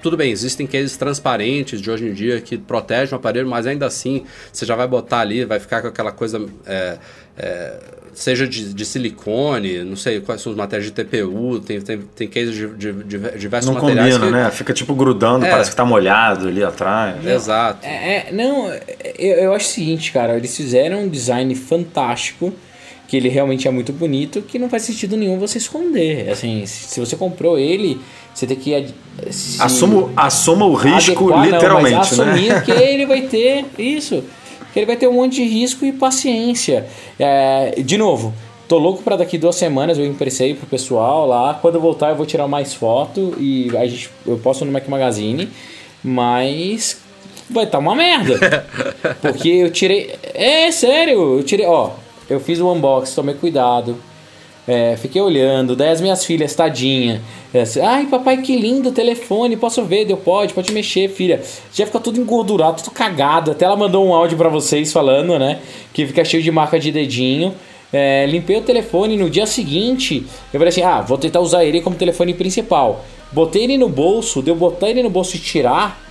tudo bem, existem cases transparentes de hoje em dia que protegem o aparelho, mas ainda assim você já vai botar ali, vai ficar com aquela coisa. é, é, seja de, de silicone, não sei quais são os materiais de TPU, tem, tem, tem cases de, de, de diversos Não materiais. combina, que- né? Fica tipo grudando, É. parece que tá molhado ali atrás. Exato. É, é, não, eu, eu acho o seguinte, cara, eles fizeram um design fantástico, que ele realmente é muito bonito, que não faz sentido nenhum você esconder. Assim, se você comprou ele, você tem que Assuma, assuma o risco adequar, não, literalmente, mas assumir né? que ele vai ter isso, ele vai ter um monte de risco e paciência. É, de novo, tô louco para daqui duas semanas eu emprestei pro pessoal lá. Quando eu voltar eu vou tirar mais foto e a gente, eu posto no Mac Magazine, mas vai estar uma merda. Porque eu tirei. É sério, eu tirei. Ó, eu fiz o unboxing, tomei cuidado. É, fiquei olhando, daí as minhas filhas, tadinha. assim, Ai, papai, que lindo o telefone, posso ver? Deu, pode, pode mexer, filha. Já fica tudo engordurado, tudo cagado. Até ela mandou um áudio pra vocês falando, né? Que fica cheio de marca de dedinho. É, limpei o telefone no dia seguinte. Eu falei assim: ah, vou tentar usar ele como telefone principal. Botei ele no bolso, deu botar ele no bolso e tirar.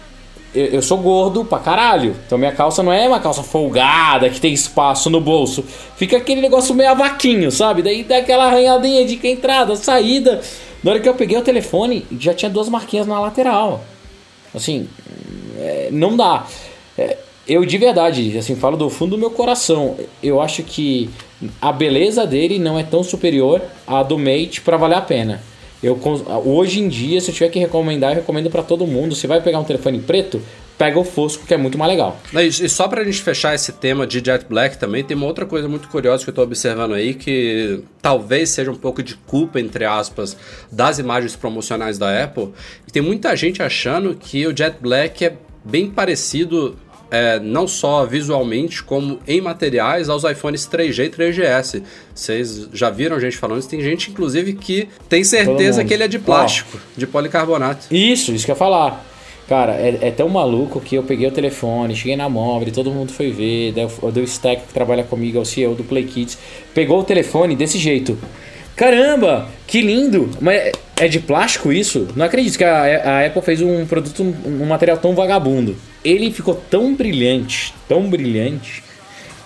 Eu, eu sou gordo pra caralho. Então minha calça não é uma calça folgada que tem espaço no bolso. Fica aquele negócio meio avaquinho, sabe? Daí dá aquela arranhadinha de entrada, saída. Na hora que eu peguei o telefone, já tinha duas marquinhas na lateral. Assim, é, não dá. É, eu de verdade, assim, falo do fundo do meu coração. Eu acho que a beleza dele não é tão superior à do Mate pra valer a pena. Eu, hoje em dia, se eu tiver que recomendar, eu recomendo pra todo mundo. Se vai pegar um telefone preto, pega o Fosco, que é muito mais legal. E e só pra gente fechar esse tema de Jet Black também, tem uma outra coisa muito curiosa que eu tô observando aí, que talvez seja um pouco de culpa, entre aspas, das imagens promocionais da Apple. E tem muita gente achando que o Jet Black é bem parecido, é, não só visualmente, como em materiais, aos iPhones 3G e 3GS. Vocês já viram gente falando isso? Tem gente, inclusive, que tem certeza que ele é de plástico, de policarbonato. Isso, isso que eu ia falar. Cara, é, é tão maluco que eu peguei o telefone, cheguei na móvel, todo mundo foi ver, daí o Stack que trabalha comigo, é o CEO do Play Kids, pegou o telefone desse jeito. Caramba, que lindo! Mas é de plástico isso? Não acredito que a, a Apple fez um produto, um, um material tão vagabundo. Ele ficou tão brilhante, tão brilhante,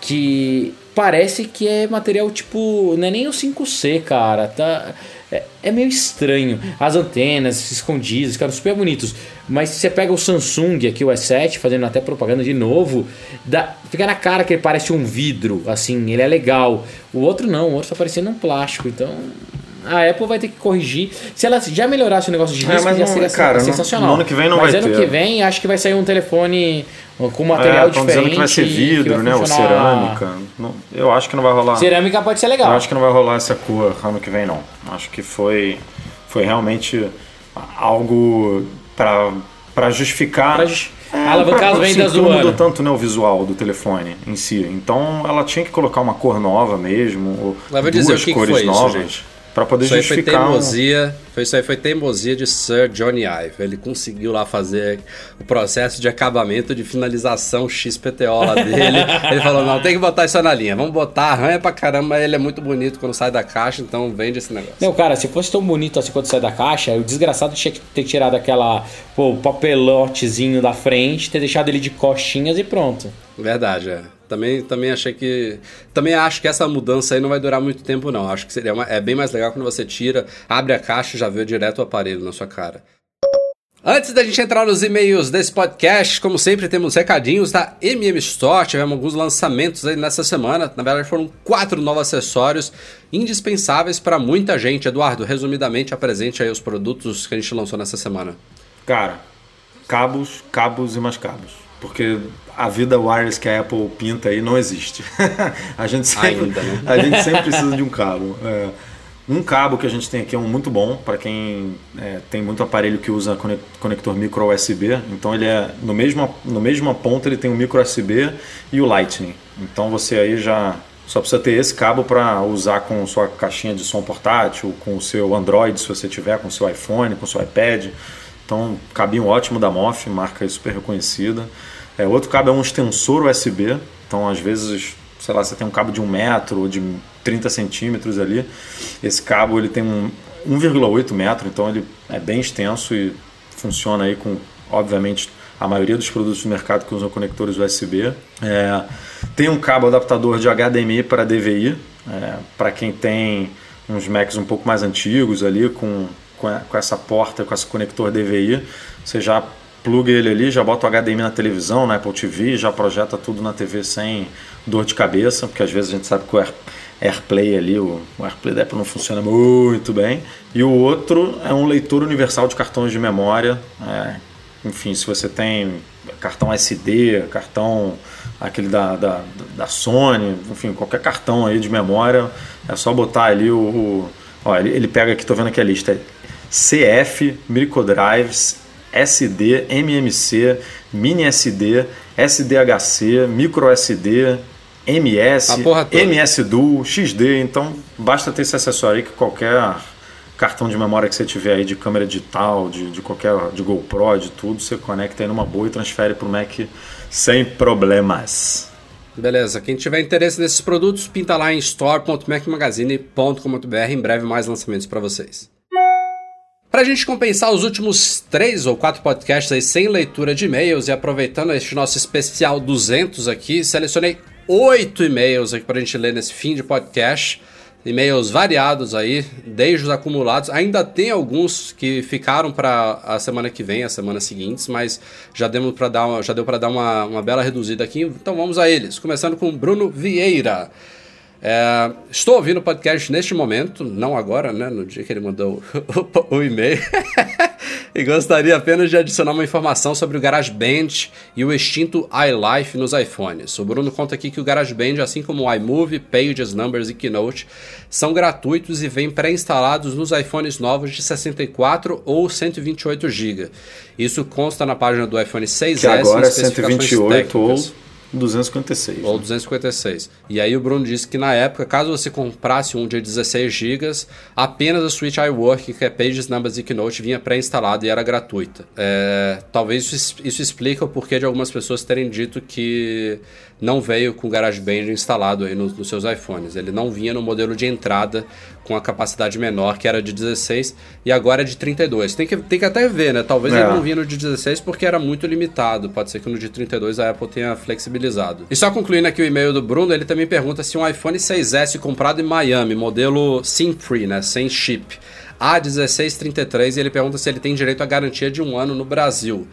que parece que é material tipo. Não é nem o 5C, cara. Tá, é, é meio estranho. As antenas escondidas, ficaram super bonitos. Mas se você pega o Samsung aqui, o S7, fazendo até propaganda de novo, dá, fica na cara que ele parece um vidro, assim, ele é legal. O outro não, o outro tá parecendo um plástico. Então, a Apple vai ter que corrigir. Se ela já melhorasse o negócio de É, risco, mas já não- seria cara, sensacional. no ano que vem não mas vai ano ter. que vem, acho que vai sair um telefone com material É, diferente. dizendo que vai ser vidro, vai né? Ou cerâmica. Não- eu acho que não vai rolar. Cerâmica pode ser Eu legal. acho que não vai rolar essa cor ano que vem, não. Acho que foi, foi realmente algo para para justificar. Pra jus- É, alavancar pra- as assim, vendas do mudou tanto né, o visual do telefone em si. Então ela tinha que colocar uma cor nova mesmo, ou duas dizer, o que que cores isso, novas, gente? Para poder Isso aí foi justificar. um- teimosia. Foi, isso aí foi teimosia de Sir Johnny Ive. Ele conseguiu lá fazer o processo de acabamento de finalização XPTO lá dele. ele falou: não, tem que botar isso na linha. Vamos botar, arranha pra caramba, ele é muito bonito quando sai da caixa, então vende esse negócio. Não, cara, se fosse tão bonito assim quando sai da caixa, o desgraçado tinha que ter tirado aquela, pô, o papelotezinho da frente, ter deixado ele de costinhas e pronto. Verdade, é. Também, também achei que. Também acho que essa mudança aí não vai durar muito tempo, não. Acho que seria uma- é bem mais legal quando você tira, abre a caixa e já vê direto o aparelho na sua cara. Antes da gente entrar nos e-mails desse podcast, como sempre, temos recadinhos da MM Store. Tivemos alguns lançamentos aí nessa semana. Na verdade, foram quatro novos acessórios indispensáveis para muita gente. Eduardo, resumidamente, apresente aí os produtos que a gente lançou nessa semana. Cara, cabos, cabos e mais cabos. Porque a vida wireless que a Apple pinta aí não existe. a, gente sempre, Ainda, né? a gente sempre precisa de um cabo. É, um cabo que a gente tem aqui é um muito bom para quem é, tem muito aparelho que usa cone- conector micro USB. Então ele é no mesmo no mesma ponta ele tem o micro USB e o Lightning. Então você aí já só precisa ter esse cabo para usar com sua caixinha de som portátil, com o seu Android se você tiver, com o seu iPhone, com o seu iPad. Então, cabinho ótimo da MOF, marca super reconhecida. É, outro cabo é um extensor USB. Então, às vezes, sei lá, você tem um cabo de 1 metro ou de 30 centímetros ali. Esse cabo ele tem um 1,8 metro, então ele é bem extenso e funciona aí com, obviamente, a maioria dos produtos do mercado que usam conectores USB. É, tem um cabo adaptador de HDMI para DVI, é, para quem tem uns Macs um pouco mais antigos ali, com, com, a- com essa porta, com esse conector DVI, você já pluga ele ali, já bota o HDMI na televisão, na Apple TV, já projeta tudo na TV sem dor de cabeça, porque às vezes a gente sabe que o Air, AirPlay ali, o, o AirPlay da Apple não funciona muito bem. E o outro é um leitor universal de cartões de memória. é, enfim, se você tem cartão SD, cartão aquele da, da, da Sony, enfim, qualquer cartão aí de memória, é só botar ali o. o ó, ele, ele pega aqui, tô vendo aqui a lista. CF, Microdrives, SD, MMC, Mini SD, SDHC, Micro SD, MS. MS Duo, XD. Então basta ter esse acessório aí que qualquer cartão de memória que você tiver aí de câmera digital, de, de qualquer de GoPro, de tudo, você conecta aí numa boa e transfere para o Mac sem problemas. Beleza, quem tiver interesse nesses produtos, pinta lá em store.macmagazine.com.br. Em breve, mais lançamentos para vocês. Para a gente compensar os últimos três ou quatro podcasts aí sem leitura de e-mails e aproveitando este nosso especial 200 aqui, selecionei oito e-mails aqui para a gente ler nesse fim de podcast. E-mails variados aí, desde os acumulados. Ainda tem alguns que ficaram para a semana que vem, as semanas seguintes, mas já, demos pra dar uma, já deu para dar uma, uma bela reduzida aqui. Então vamos a eles. Começando com Bruno Vieira. É, estou ouvindo o podcast neste momento, não agora, né? No dia que ele mandou o, o e-mail. e gostaria apenas de adicionar uma informação sobre o GarageBand e o extinto iLife nos iPhones. O Bruno conta aqui que o GarageBand, assim como o iMovie, Pages, Numbers e Keynote, são gratuitos e vêm pré-instalados nos iPhones novos de 64 ou 128 GB. Isso consta na página do iPhone 6S. Que agora é especificações 128 ou técnicas. 256. Ou né? 256. E aí o Bruno disse que na época, caso você comprasse um de 16 GB, apenas a Switch iWork, que é Pages, Numbers e Keynote, vinha pré-instalada e era gratuita. É, talvez isso, isso explica o porquê de algumas pessoas terem dito que não veio com o GarageBand instalado aí nos, nos seus iPhones. Ele não vinha no modelo de entrada com a capacidade menor, que era de 16, e agora é de 32. Tem que, tem que até ver, né? Talvez É. ele não vinha no de 16 porque era muito limitado. Pode ser que no de 32 a Apple tenha flexibilizado. E só concluindo aqui o e-mail do Bruno, ele também pergunta se um iPhone 6S comprado em Miami, modelo SIM-free, né? Sem chip, A1633, e ele pergunta se ele tem direito à garantia de um ano no Brasil.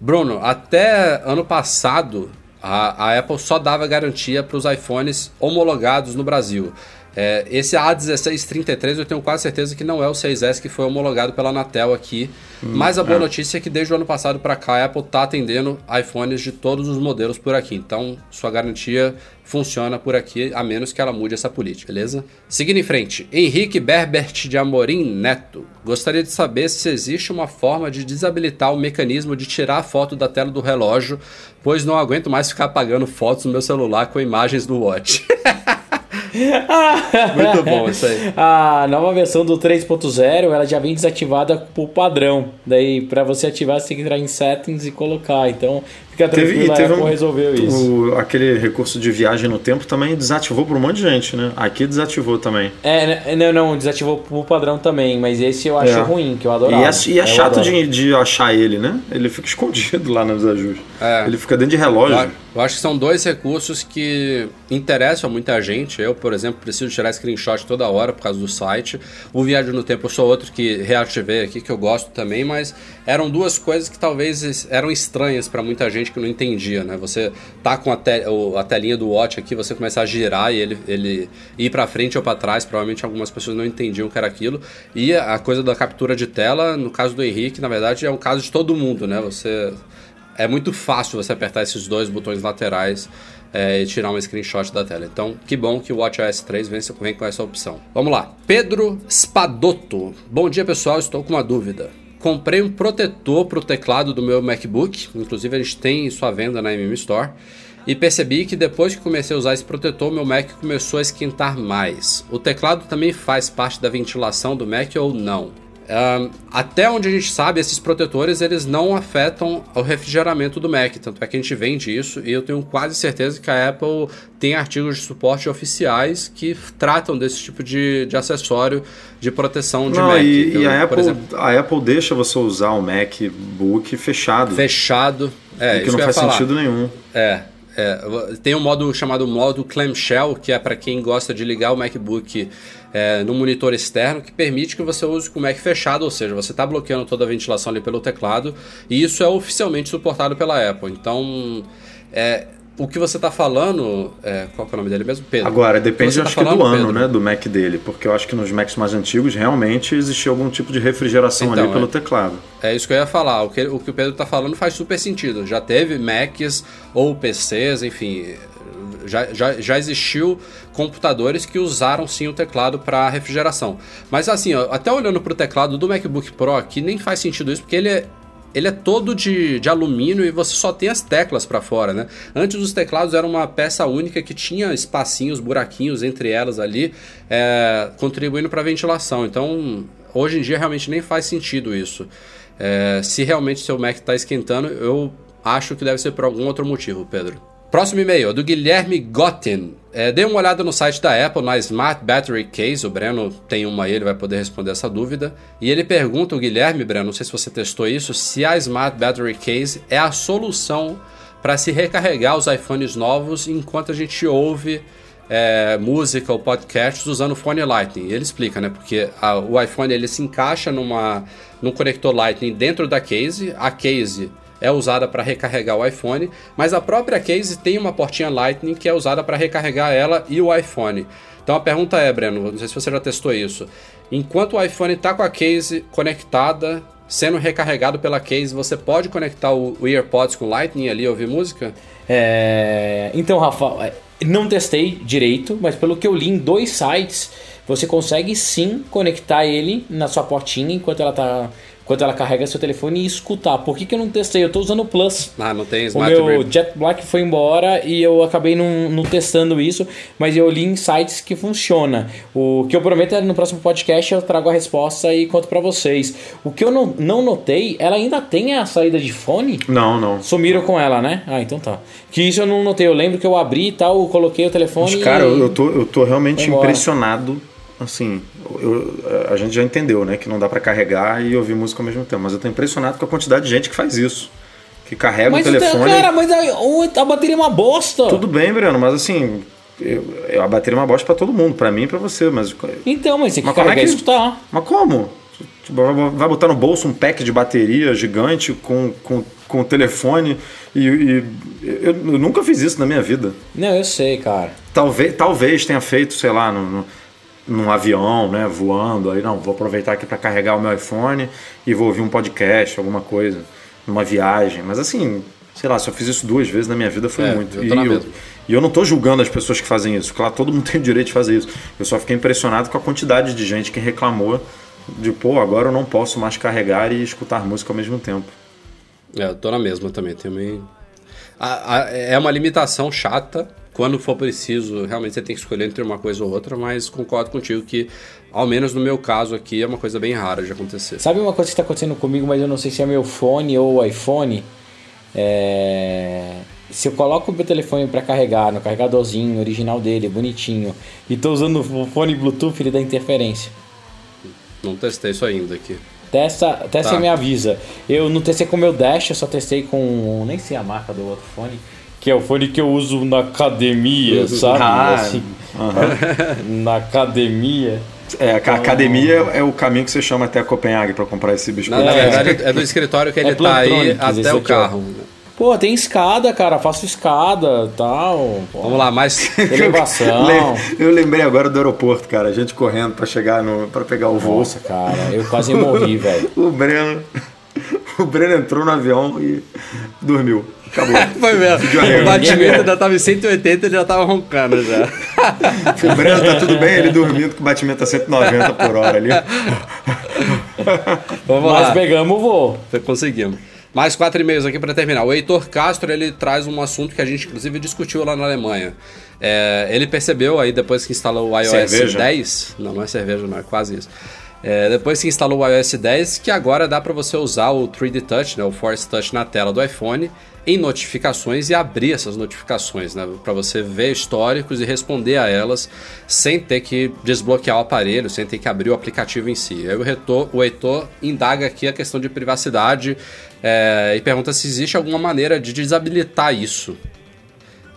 Bruno, até ano passado, a, a Apple só dava garantia para os iPhones homologados no Brasil. É, esse A1633 eu tenho quase certeza que não é o 6S que foi homologado pela Anatel aqui. Mas a boa notícia é que desde o ano passado para cá a Apple está atendendo iPhones de todos os modelos por aqui. Então sua garantia funciona por aqui, a menos que ela mude essa política, beleza? Seguindo em frente, Henrique Berbert de Amorim Neto. Gostaria de saber se existe uma forma de desabilitar o mecanismo de tirar a foto da tela do relógio, pois não aguento mais ficar apagando fotos no meu celular com imagens do Watch. Muito bom isso aí. A nova versão do 3.0 ela já vem desativada por padrão. Daí, para você ativar, você tem que entrar em settings e colocar. Então, fica Teve, tranquilo, e a teve Apple um- resolveu isso. o- aquele recurso de viagem no tempo também desativou por um monte de gente, né? Aqui desativou também. É, né, não, não, desativou por padrão também, mas esse eu acho É. ruim, que eu E adorava. é, e é chato de, de achar ele, né? Ele fica escondido lá nos ajustes. É. Ele fica dentro de relógio. eu acho que são dois recursos que interessam a muita gente. Eu, por exemplo, preciso tirar screenshot toda hora por causa do site. O Viagem no Tempo eu sou outro que reativei aqui, que eu gosto também, mas eram duas coisas que talvez eram estranhas para muita gente que não entendia, né? Você tá com a, te- a telinha do Watch aqui, você começar a girar e ele, ele ir para frente ou para trás, provavelmente algumas pessoas não entendiam o que era aquilo. E a a coisa da captura de tela, no caso do Henrique, na verdade, é um caso de todo mundo, né? Você é muito fácil você apertar esses dois botões laterais é, e tirar um screenshot da tela. Então, que bom que o WatchOS 3 vem, vem com essa opção. Vamos lá. Pedro Spadotto. Bom dia, pessoal. Estou com uma dúvida. Comprei um protetor para o teclado do meu MacBook. Inclusive, a gente tem isso à venda na MM Store. E percebi que depois que comecei a usar esse protetor, meu Mac começou a esquentar mais. O teclado também faz parte da ventilação do Mac ou não? Ahn, até onde a gente sabe, esses protetores eles não afetam o refrigeramento do Mac, tanto é que a gente vende isso e eu tenho quase certeza que a Apple tem artigos de suporte oficiais que tratam desse tipo de, de acessório de proteção de Não, Mac. e, e Eu, a, Apple, exemplo, a Apple deixa você usar o MacBook fechado. fechado. É, o que não faz sentido nenhum. É, é, tem um modo chamado modo clamshell, que é para quem gosta de ligar o MacBook é, no monitor externo, que permite que você use com o Mac fechado, ou seja, você está bloqueando toda a ventilação ali pelo teclado, e isso é oficialmente suportado pela Apple. Então, é, o que você está falando, é, qual que é o nome dele mesmo? Pedro. Agora, depende, tá acho que do ano, Pedro? né, do Mac dele, porque eu acho que nos Macs mais antigos realmente existia algum tipo de refrigeração Então, ali pelo é. teclado. É isso que eu ia falar. O que o, que o Pedro está falando faz super sentido. Já teve Macs ou PCs, enfim. Já, já, já existiu computadores que usaram sim o teclado para refrigeração. Mas assim, ó, até olhando para o teclado do MacBook Pro aqui, nem faz sentido isso, porque ele é, ele é todo de, de alumínio e você só tem as teclas para fora, né? Antes os teclados eram uma peça única que tinha espacinhos, buraquinhos entre elas ali, é, contribuindo para a ventilação. Então, hoje em dia realmente nem faz sentido isso. É, se realmente seu Mac está esquentando, eu acho que deve ser por algum outro motivo, Pedro. Próximo e-mail, do Guilherme Gotten. É, dei uma olhada no site da Apple, na Smart Battery Case. O Breno tem uma ele vai poder responder essa dúvida. E ele pergunta, o Guilherme, Breno, não sei se você testou isso, se a Smart Battery Case é a solução para se recarregar os iPhones novos enquanto a gente ouve é, música ou podcasts usando fone Lightning. Ele explica, né? Porque a- o iPhone ele se encaixa numa, num conector Lightning dentro da case. A case é usada para recarregar o iPhone, mas a própria case tem uma portinha Lightning que é usada para recarregar ela e o iPhone. Então a pergunta é, Breno, não sei se você já testou isso. Enquanto o iPhone está com a case conectada, sendo recarregado pela case, você pode conectar o, o AirPods com Lightning ali e ouvir música? É, Então, Rafa, é, não testei direito, mas pelo que eu li em dois sites, você consegue sim conectar ele na sua portinha enquanto ela tá. Enquanto ela carrega seu telefone e escutar. Por que, que eu não testei? Eu tô usando o Plus. Ah, não tem O Smart meu Re- Jet Black foi embora e eu acabei não, não testando isso, mas eu li em sites que funciona. O que eu prometo é no próximo podcast eu trago a resposta e conto pra vocês. O que eu não, não notei, ela ainda tem a saída de fone? Não, não. Sumiram com ela, né? Ah, então tá. Que isso eu não notei. Eu lembro que eu abri e tal, coloquei o telefone Mas, cara, e... eu tô, eu tô realmente impressionado assim, eu, a gente já entendeu, né, que não dá para carregar e ouvir música ao mesmo tempo. Mas eu tô impressionado com a quantidade de gente que faz isso. Que carrega Mas, o telefone. cara, mas a, a bateria é uma bosta. Tudo bem, Breno, mas assim, eu, eu, a bateria é uma bosta pra todo mundo, pra mim e pra você, mas. Então, mas você Mas como é carregar que- escutar. Mas como? Tipo, Vai botar no bolso um pack de bateria gigante com, com, com o telefone e, e eu, eu nunca fiz isso na minha vida. Não, eu sei, cara. Talvez, talvez tenha feito, sei lá, no, no, num avião, né, voando. Aí não, vou aproveitar aqui para carregar o meu iPhone e vou ouvir um podcast, alguma coisa, numa viagem. Mas assim, sei lá, se eu fiz isso duas vezes na minha vida foi É, muito. eu e, eu, e eu não tô julgando as pessoas que fazem isso. Claro, todo mundo tem o direito de fazer isso. Eu só fiquei impressionado com a quantidade de gente que reclamou de, pô, agora eu não posso mais carregar e escutar música ao mesmo tempo. É, eu tô na mesma também. Também. A- a- é uma limitação chata. Quando for preciso, realmente você tem que escolher entre uma coisa ou outra, mas concordo contigo que, ao menos no meu caso aqui, é uma coisa bem rara de acontecer. Sabe uma coisa que está acontecendo comigo, mas eu não sei se é meu fone ou iPhone? É... Se eu coloco o meu telefone para carregar no carregadorzinho original dele, bonitinho, e tô usando o fone Bluetooth, ele dá interferência. Não testei isso ainda aqui. Testa, testa Tá. e me avisa. Eu não testei com o meu Dash, eu só testei com. Nem sei a marca do outro fone. Que é o fone que eu uso na academia, sabe? Ah, Assim, na academia. É, a academia é o caminho que você chama até Copenhague para comprar esse biscoito. Na, na É. verdade, é do escritório que ele É tá aí até o carro. Pô, tem escada, cara. Faço escada tal. Pô, Vamos lá, mais. Elevação. Le- Eu lembrei agora do aeroporto, cara. A gente correndo pra chegar no. para pegar o voo. Nossa, cara, eu quase morri, velho. O Breno. O Breno entrou no avião e dormiu. Acabou. Foi mesmo. O batimento ainda tava em 180 ele já tava roncando já. O Breno tá tudo bem, ele dormindo, que o batimento tá 190 por hora ali. Vamos Mas lá. pegamos o voo. Conseguimos. Mais quatro e-mails aqui para terminar. O Heitor Castro ele traz um assunto que a gente inclusive discutiu lá na Alemanha. É, ele percebeu aí depois que instalou o iOS Cerveja? 10, não, não é cerveja, não é quase isso. É, depois que instalou o iOS 10, que agora dá para você usar o 3D Touch, né, o Force Touch na tela do iPhone em notificações e abrir essas notificações, né, para você ver históricos e responder a elas sem ter que desbloquear o aparelho, sem ter que abrir o aplicativo em si. Aí o, retor, o Heitor indaga aqui a questão de privacidade é, e pergunta se existe alguma maneira de desabilitar isso.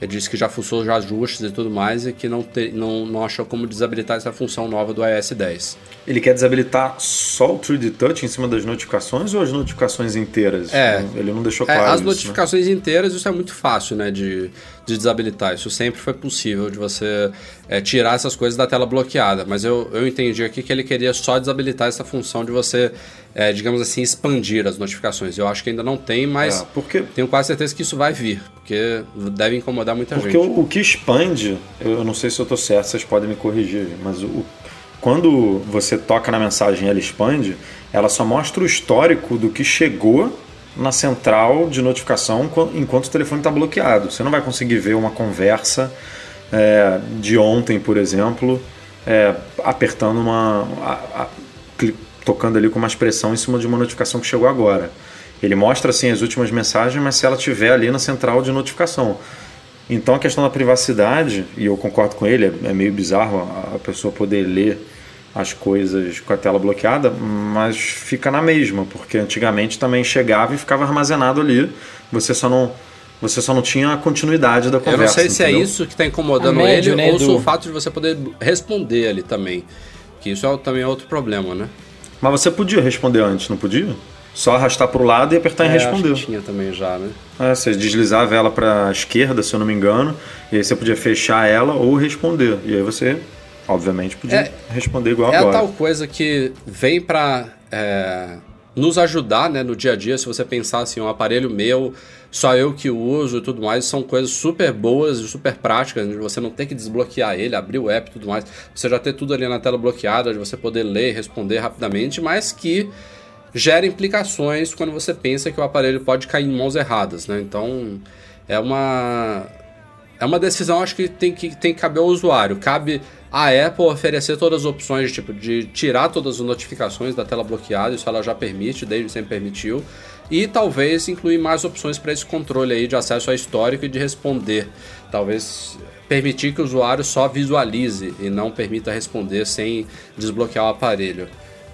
Ele disse que já fuçou já ajustes e tudo mais e que não, te- não, não achou como desabilitar essa função nova do iOS 10. Ele quer desabilitar só o 3D Touch em cima das notificações ou as notificações inteiras? É. Ele não deixou É, claro. as isso, né? notificações inteiras, isso é muito fácil né, de, de desabilitar. Isso sempre foi possível de você é, tirar essas coisas da tela bloqueada. Mas eu, eu entendi aqui que ele queria só desabilitar essa função de você, é, digamos assim, expandir as notificações. Eu acho que ainda não tem, mas É, porque tenho quase certeza que isso vai vir, porque deve incomodar muita Porque gente. o, o que expande, eu não sei se eu estou certo, vocês podem me corrigir, mas o, quando você toca na mensagem e ela expande, ela só mostra o histórico do que chegou na central de notificação enqu- enquanto o telefone está bloqueado. Você não vai conseguir ver uma conversa é, de ontem, por exemplo, é, apertando uma. a- a- tocando ali com uma expressão em cima de uma notificação que chegou agora. Ele mostra assim as últimas mensagens, mas se ela estiver ali na central de notificação. Então a questão da privacidade, e eu concordo com ele, é meio bizarro a- pessoa poder ler as coisas com a tela bloqueada, mas fica na mesma, porque antigamente também chegava e ficava armazenado ali, você só não, você só não tinha a continuidade da Eu conversa. não sei se é isso que está incomodando A médio, ele né, ou se o fato de você poder responder ali também. Que isso é, também é outro problema, né? Mas você podia responder antes, não podia? Só arrastar para o lado e apertar em É, acho responder. que tinha também já, né? É, você deslizava ela para a esquerda, se eu não me engano, e aí você podia fechar ela ou responder. E aí você, obviamente, podia É- responder igual É agora. tal coisa que vem para nos ajudar né, no dia a dia. Se você pensar assim, um aparelho meu, só eu que uso e tudo mais, são coisas super boas e super práticas. De você não ter que desbloquear ele, abrir o app e tudo mais. Você já ter tudo ali na tela bloqueada, de você poder ler e responder rapidamente, mas que gera implicações quando você pensa que o aparelho pode cair em mãos erradas. Né? Então é uma é uma decisão acho que tem que tem que caber ao usuário. Cabe a Apple oferecer todas as opções tipo de tirar todas as notificações da tela bloqueada, isso ela já permite, desde sempre permitiu. e talvez incluir mais opções para esse controle aí de acesso a histórico e de responder. Talvez permitir que o usuário só visualize e não permita responder sem desbloquear o aparelho.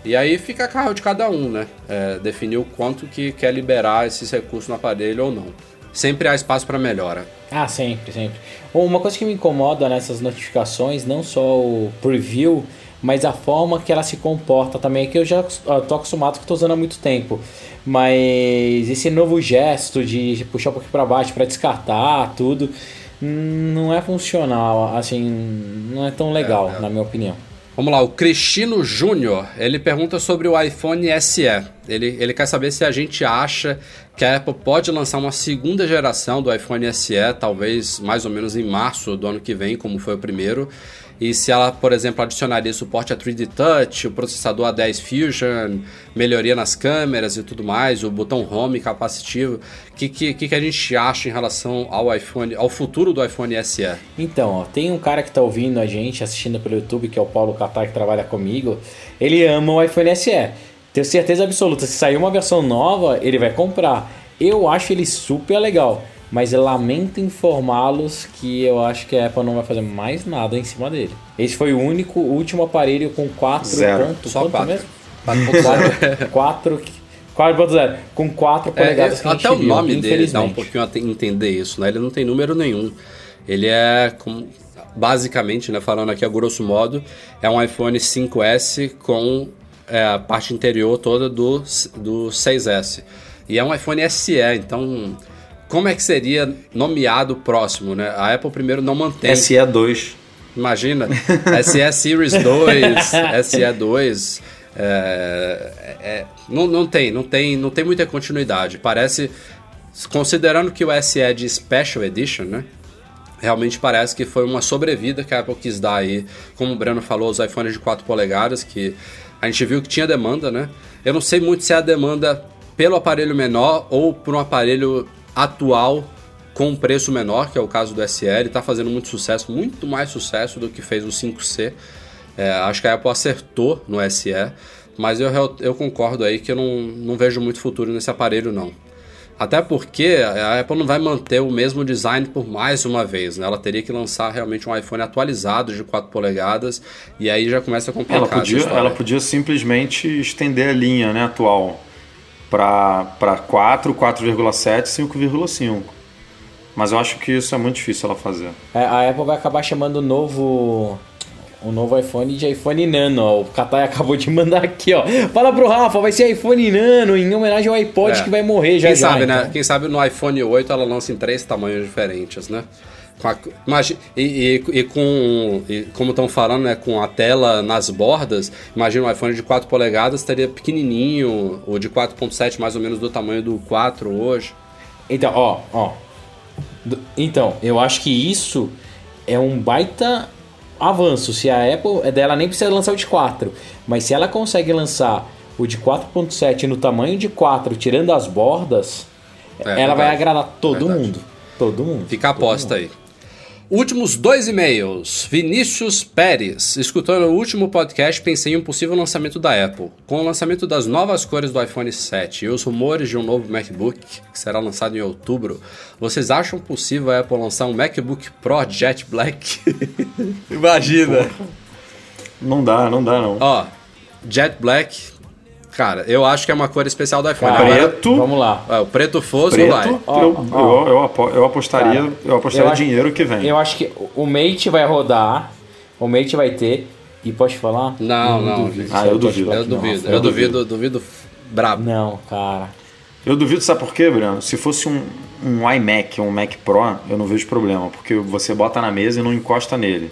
E aí fica a carro de cada um, né? É, definir o quanto que quer liberar esses recursos no aparelho ou não. Sempre há espaço para melhora. Ah, sempre, sempre. Uma coisa que me incomoda nessas notificações, não só o preview, mas a forma que ela se comporta também, que eu já tô acostumado que estou usando há muito tempo. Mas esse novo gesto de puxar um pouquinho para baixo para descartar tudo, não é funcional, assim, não é tão legal, é, é. na minha opinião. Vamos lá, o Cristino Júnior, ele pergunta sobre o iPhone SE. Ele, ele quer saber se a gente acha que a Apple pode lançar uma segunda geração do iPhone SE, talvez mais ou menos em março do ano que vem, como foi o primeiro. E se ela, por exemplo, adicionaria suporte a 3D Touch, o processador A10 Fusion, melhoria nas câmeras e tudo mais, o botão Home capacitivo, o que, que, que a gente acha em relação ao iPhone, ao futuro do iPhone SE? Então, ó, tem um cara que está ouvindo a gente, assistindo pelo YouTube, que é o Paulo Catar, que trabalha comigo. Ele ama o iPhone SE. Tenho certeza absoluta, se sair uma versão nova, ele vai comprar. Eu acho ele super legal mas lamento informá-los que eu acho que a Apple não vai fazer mais nada em cima dele. Esse foi o único, último aparelho com 4 pontos. Só 4 mesmo? 4, 4.0 com 4 polegadas é, que a gente Até o nome dele dá um pouquinho a entender isso, né? Ele não tem número nenhum. Ele é como, basicamente, né, falando aqui a grosso modo, é um iPhone 5S com é, a parte interior toda do, do 6S. E é um iPhone SE, então como é que seria nomeado o próximo, né? A Apple primeiro não mantém. SE2. Imagina, SE Series 2, SE2. É, é, não, não tem, não tem, não tem muita continuidade. Parece, considerando que o SE é de Special Edition, né? Realmente parece que foi uma sobrevida que a Apple quis dar aí, como o Breno falou, os iPhones de 4 polegadas, que a gente viu que tinha demanda, né? Eu não sei muito se é a demanda pelo aparelho menor ou por um aparelho atual com um preço menor, que é o caso do SL, está fazendo muito sucesso, muito mais sucesso do que fez o 5C. É, acho que a Apple acertou no SE, mas eu, eu concordo aí que eu não, não vejo muito futuro nesse aparelho não. Até porque a Apple não vai manter o mesmo design por mais uma vez, né? Ela teria que lançar realmente um iPhone atualizado de 4 polegadas e aí já começa a complicar ela podia, ela podia simplesmente estender a linha né, atual para 4, 4,7, 5,5. Mas eu acho que isso é muito difícil ela fazer. É, a Apple vai acabar chamando o novo o novo iPhone de iPhone Nano. Ó. O Katai acabou de mandar aqui, ó. Fala pro Rafa, vai ser iPhone Nano em homenagem ao iPod é. que vai morrer já Quem já. Sabe, né? então. né? Quem sabe no iPhone 8 ela lança em três tamanhos diferentes, né? Com a, imagine, e, e, e, com, e como estão falando, né, com a tela nas bordas, imagina um iPhone de 4 polegadas estaria pequenininho, ou de 4.7 mais ou menos do tamanho do 4 hoje. Então, ó, ó. Então, eu acho que isso é um baita avanço. Se a Apple, é dela nem precisa lançar o de 4, mas se ela consegue lançar o de 4.7 no tamanho de 4, tirando as bordas, é, ela verdade. vai agradar todo mundo. Todo mundo. Fica a aposta aí. Últimos dois e-mails. Vinícius Pérez. Escutando o último podcast, pensei em um possível lançamento da Apple. Com o lançamento das novas cores do iPhone 7 e os rumores de um novo MacBook, que será lançado em outubro, vocês acham possível a Apple lançar um MacBook Pro Jet Black? Imagina! Não dá, não dá não. Ó, Jet Black Cara, eu acho que é uma cor especial do iPhone. Cara, preto. Vamos lá. É, o preto fosco preto, vai. Eu, eu, eu, eu apostaria, Cara, eu apostaria eu dinheiro que vem. Eu acho que o Mate vai rodar, o Mate vai ter. E pode falar? Não, não. Duvido. Ah, eu duvido. Eu duvido. Eu duvido, duvido brabo. Não, cara. Eu duvido, sabe por quê, Bruno? Se fosse um, um iMac um Mac Pro, eu não vejo problema, porque você bota na mesa e não encosta nele.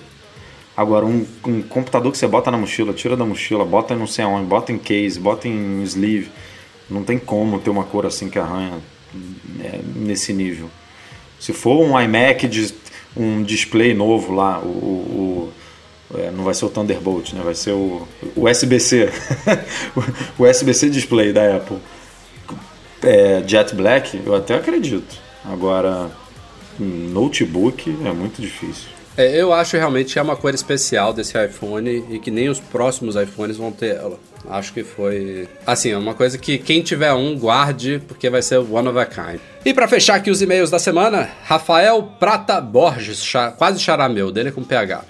Agora, um, um, computador que você bota na mochila, tira da mochila, bota não sei aonde, bota em case, bota em sleeve, não tem como ter uma cor assim que arranha é, nesse nível. Se for um iMac, de, um display novo lá, o, o, é, não vai ser o Thunderbolt, né? vai ser o, o USB-C, o USB-C display da Apple. É, Jet Black, eu até acredito. Agora, notebook é muito difícil. É, eu acho realmente que é uma cor especial desse iPhone e que nem os próximos iPhones vão ter ela. Acho que foi. Assim, é uma coisa que quem tiver um, guarde, porque vai ser one of a kind. E para fechar aqui os e-mails da semana, Rafael Prata Borges, quase charameu, dele é com PH.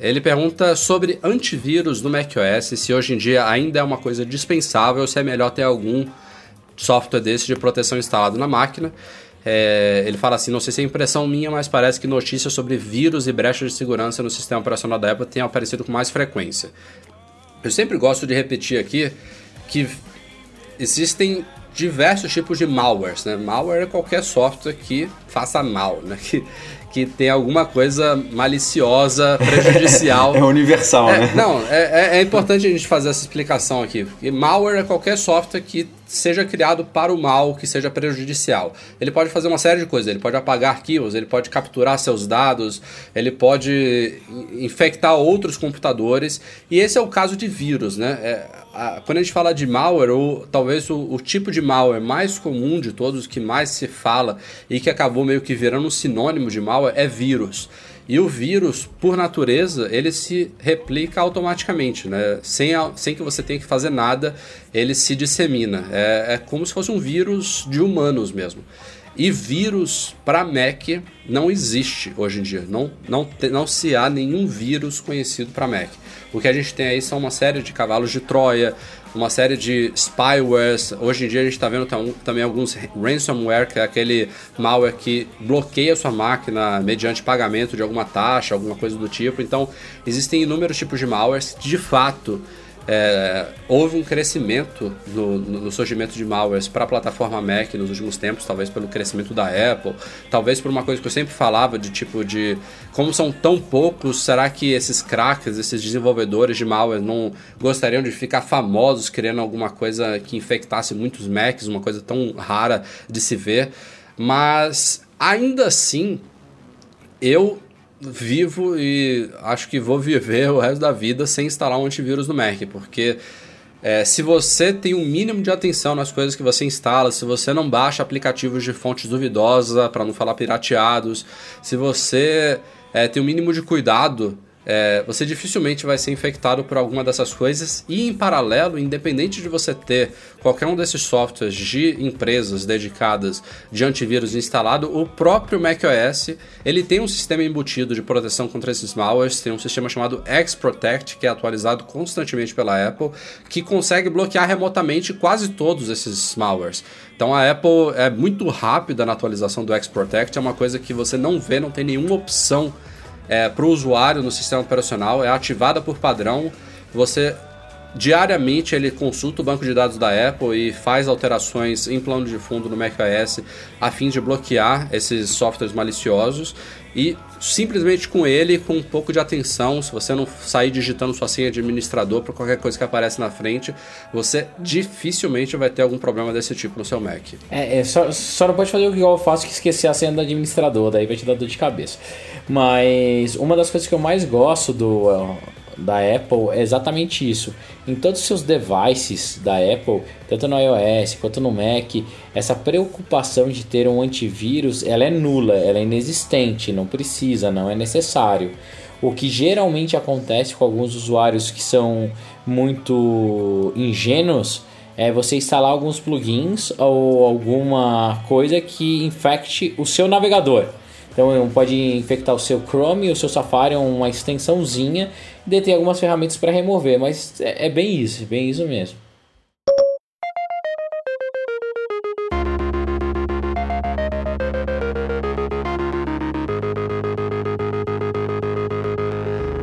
Ele pergunta sobre antivírus no macOS, se hoje em dia ainda é uma coisa dispensável, se é melhor ter algum software desse de proteção instalado na máquina. É, ele fala assim: não sei se é impressão minha, mas parece que notícias sobre vírus e brechas de segurança no sistema operacional da Apple têm aparecido com mais frequência. Eu sempre gosto de repetir aqui que existem diversos tipos de malwares. Né? Malware é qualquer software que faça mal, né? que, que tem alguma coisa maliciosa, prejudicial. é universal, é, né? Não, é, é, é importante a gente fazer essa explicação aqui. Porque malware é qualquer software que seja criado para o mal, que seja prejudicial. Ele pode fazer uma série de coisas, ele pode apagar arquivos, ele pode capturar seus dados, ele pode infectar outros computadores, e esse é o caso de vírus, né? É, a, quando a gente fala de malware, ou talvez o, o, tipo de malware mais comum de todos, que mais se fala e que acabou meio que virando um sinônimo de malware, é vírus. E o vírus, por natureza, ele se replica automaticamente, né? Sem, sem que você tenha que fazer nada, ele se dissemina. É, é como se fosse um vírus de humanos mesmo. E vírus para Mac não existe hoje em dia. Não, não, não se há nenhum vírus conhecido para Mac. O que a gente tem aí são uma série de cavalos de Troia, uma série de spywares. Hoje em dia a gente está vendo também alguns ransomware, que é aquele malware que bloqueia sua máquina mediante pagamento de alguma taxa, alguma coisa do tipo. Então, existem inúmeros tipos de malwares. De fato, é, houve um crescimento no, no, surgimento de malwares para a plataforma Mac nos últimos tempos, talvez pelo crescimento da Apple, talvez por uma coisa que eu sempre falava de tipo de como são tão poucos, será que esses crackers, esses desenvolvedores de malware não gostariam de ficar famosos criando alguma coisa que infectasse muitos Macs, uma coisa tão rara de se ver? Mas ainda assim, eu vivo e acho que vou viver o resto da vida sem instalar um antivírus no Mac, porque é, se você tem um mínimo de atenção nas coisas que você instala, se você não baixa aplicativos de fontes duvidosas, para não falar pirateados, se você é, tem um mínimo de cuidado é, você dificilmente vai ser infectado por alguma dessas coisas e em paralelo, independente de você ter qualquer um desses softwares de empresas dedicadas de antivírus instalado, o próprio macOS ele tem um sistema embutido de proteção contra esses malwares, tem um sistema chamado X-Protect que é atualizado constantemente pela Apple, que consegue bloquear remotamente quase todos esses malwares. Então a Apple é muito rápida na atualização do X-Protect, é uma coisa que você não vê, não tem nenhuma opção é, para o usuário no sistema operacional, é ativada por padrão. Você diariamente ele consulta o banco de dados da Apple e faz alterações em plano de fundo no macOS a fim de bloquear esses softwares maliciosos e simplesmente com ele, com um pouco de atenção, se você não sair digitando sua senha de administrador para qualquer coisa que aparece na frente, você dificilmente vai ter algum problema desse tipo no seu Mac. É, é só, só não pode fazer o que eu faço que esquecer a senha do administrador, daí vai te dar dor de cabeça. Mas uma das coisas que eu mais gosto do da Apple é exatamente isso. Em todos os seus devices da Apple, tanto no iOS quanto no Mac, essa preocupação de ter um antivírus, ela é nula, ela é inexistente, não precisa, não é necessário. O que geralmente acontece com alguns usuários que são muito ingênuos é você instalar alguns plugins ou alguma coisa que infecte o seu navegador. Então pode infectar o seu Chrome, o seu Safari, uma extensãozinha, tem algumas ferramentas para remover, mas é, é bem isso, bem isso mesmo.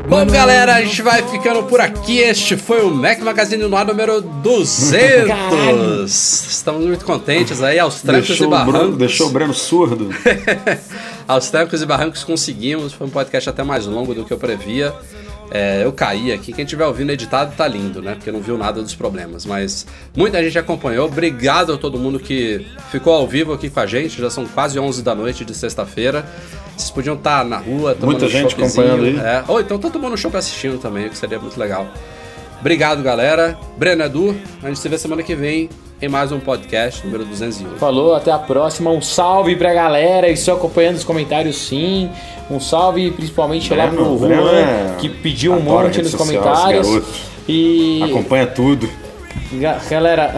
Bom, galera, a gente vai ficando por aqui. Este foi o Mac Magazine no ar número 200. Estamos muito contentes aí, aos trancos deixou e barrancos. Bruno, deixou o Breno surdo. aos trancos e barrancos conseguimos. Foi um podcast até mais longo do que eu previa. É, eu caí aqui. Quem estiver ouvindo editado tá lindo, né? Porque não viu nada dos problemas. Mas muita gente acompanhou. Obrigado a todo mundo que ficou ao vivo aqui com a gente. Já são quase 11 da noite de sexta-feira. Vocês podiam estar na rua tomando Muita gente acompanhando aí. É. Ou então tá tomando show assistindo também, que seria muito legal. Obrigado, galera. Breno Edu, a gente se vê semana que vem. Em mais um podcast número 201. Falou, até a próxima. Um salve pra galera. Estou acompanhando os comentários sim. Um salve principalmente lá Breno, pro Breno Juan, é- que pediu um monte nos social, comentários. E Acompanha tudo. Ga- Galera,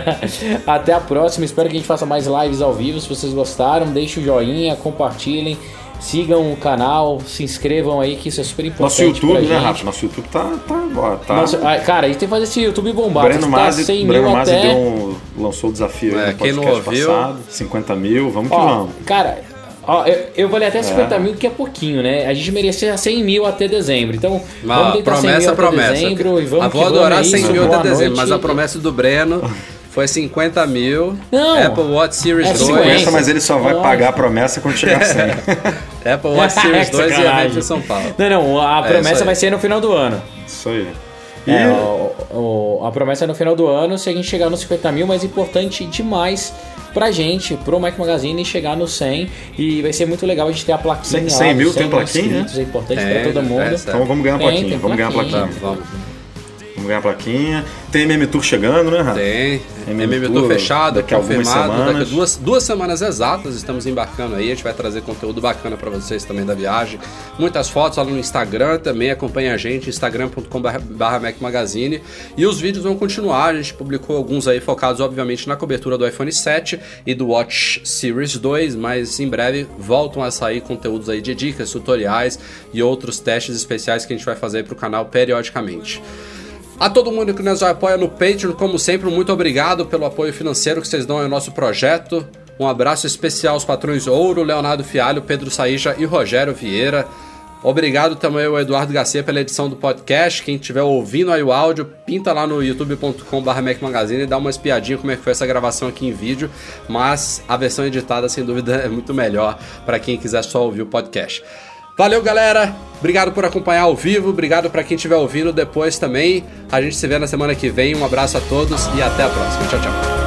até a próxima. Espero que a gente faça mais lives ao vivo. Se vocês gostaram, deixem o joinha, compartilhem, sigam o canal, se inscrevam aí, que isso é super importante. Nosso YouTube, pra né, gente. Rafa? Nosso YouTube tá, tá agora. Tá. Nossa, ah, cara, a gente tem que fazer esse YouTube bombar. Breno que tá Masi, 100 Breno mil Masi até. deu um- lançou o desafio É, aí no quem não ouviu- passado. 50 mil, vamos que Ó, vamos. cara, ó, eu, eu falei até 50 mil, que é pouquinho, né? A gente merecia 100 mil até dezembro. Então, Mas, vamos tentar 100 mil promessa, até promessa. dezembro e vamos que vou vamos, adorar é 100 isso. mil até dezembro, noite. mas a promessa do Breno foi 50 mil. Não. Apple Watch Series É 2. 50, mas ele só vai Nossa. pagar a promessa quando chegar a 100. Apple Watch Series 2 e evento em São Paulo. Não, não, a É promessa vai ser no final do ano. Isso aí. E É, o- o- a promessa é no final do ano, se a gente chegar nos 50 mil, mas importante demais pra gente, pro Mac Magazine, chegar no 100. E vai ser muito legal a gente ter a plaquinha. 100 lá, 100 mil dos tem plaquinha, inscritos, É importante Tem, pra todo mundo. é, então vamos ganhar a Tem, plaquinha. tem vamos ganhar a plaquinha. plaquinha. Vamos. Vamos ganhar a plaquinha. Tem MM Tour chegando, né, Rafa? Tem. MM MM Tour Tour fechado, daqui a algumas confirmado. Daqui a semanas. duas, duas semanas exatas estamos embarcando aí. A gente vai trazer conteúdo bacana pra vocês também da viagem. Muitas fotos lá no Instagram também. Acompanha a gente, instagram.com.br Mac Magazine. E os vídeos vão continuar. A gente publicou alguns aí focados, obviamente, na cobertura do iPhone 7 e do Watch Series 2. Mas em breve voltam a sair conteúdos aí de dicas, tutoriais e outros testes especiais que a gente vai fazer pro canal periodicamente. A todo mundo que nos apoia no Patreon, como sempre, muito obrigado pelo apoio financeiro que vocês dão ao nosso projeto. Um abraço especial aos patrões Ouro, Leonardo Fialho, Pedro Saíja e Rogério Vieira. Obrigado também ao Eduardo Garcia pela edição do podcast. Quem estiver ouvindo aí o áudio, pinta lá no youtube.com.br Magazine e dá uma espiadinha como é que foi essa gravação aqui em vídeo. Mas a versão editada, sem dúvida, é muito melhor para quem quiser só ouvir o podcast. Valeu, galera. Obrigado por acompanhar ao vivo. Obrigado para quem estiver ouvindo depois também. A gente se vê na semana que vem. Um abraço a todos e até a próxima. Tchau, tchau.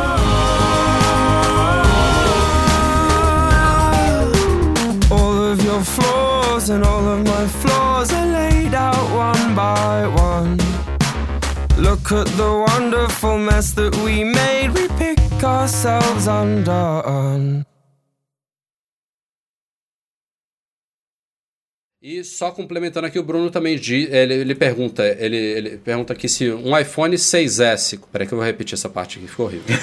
And all of my flaws are laid out one by one. Look at the wonderful mess that we made, we pick ourselves undone. E só complementando aqui, o Bruno também di- ele, ele pergunta, ele, ele pergunta aqui se um iPhone 6S. Peraí que eu vou repetir essa parte aqui, ficou horrível.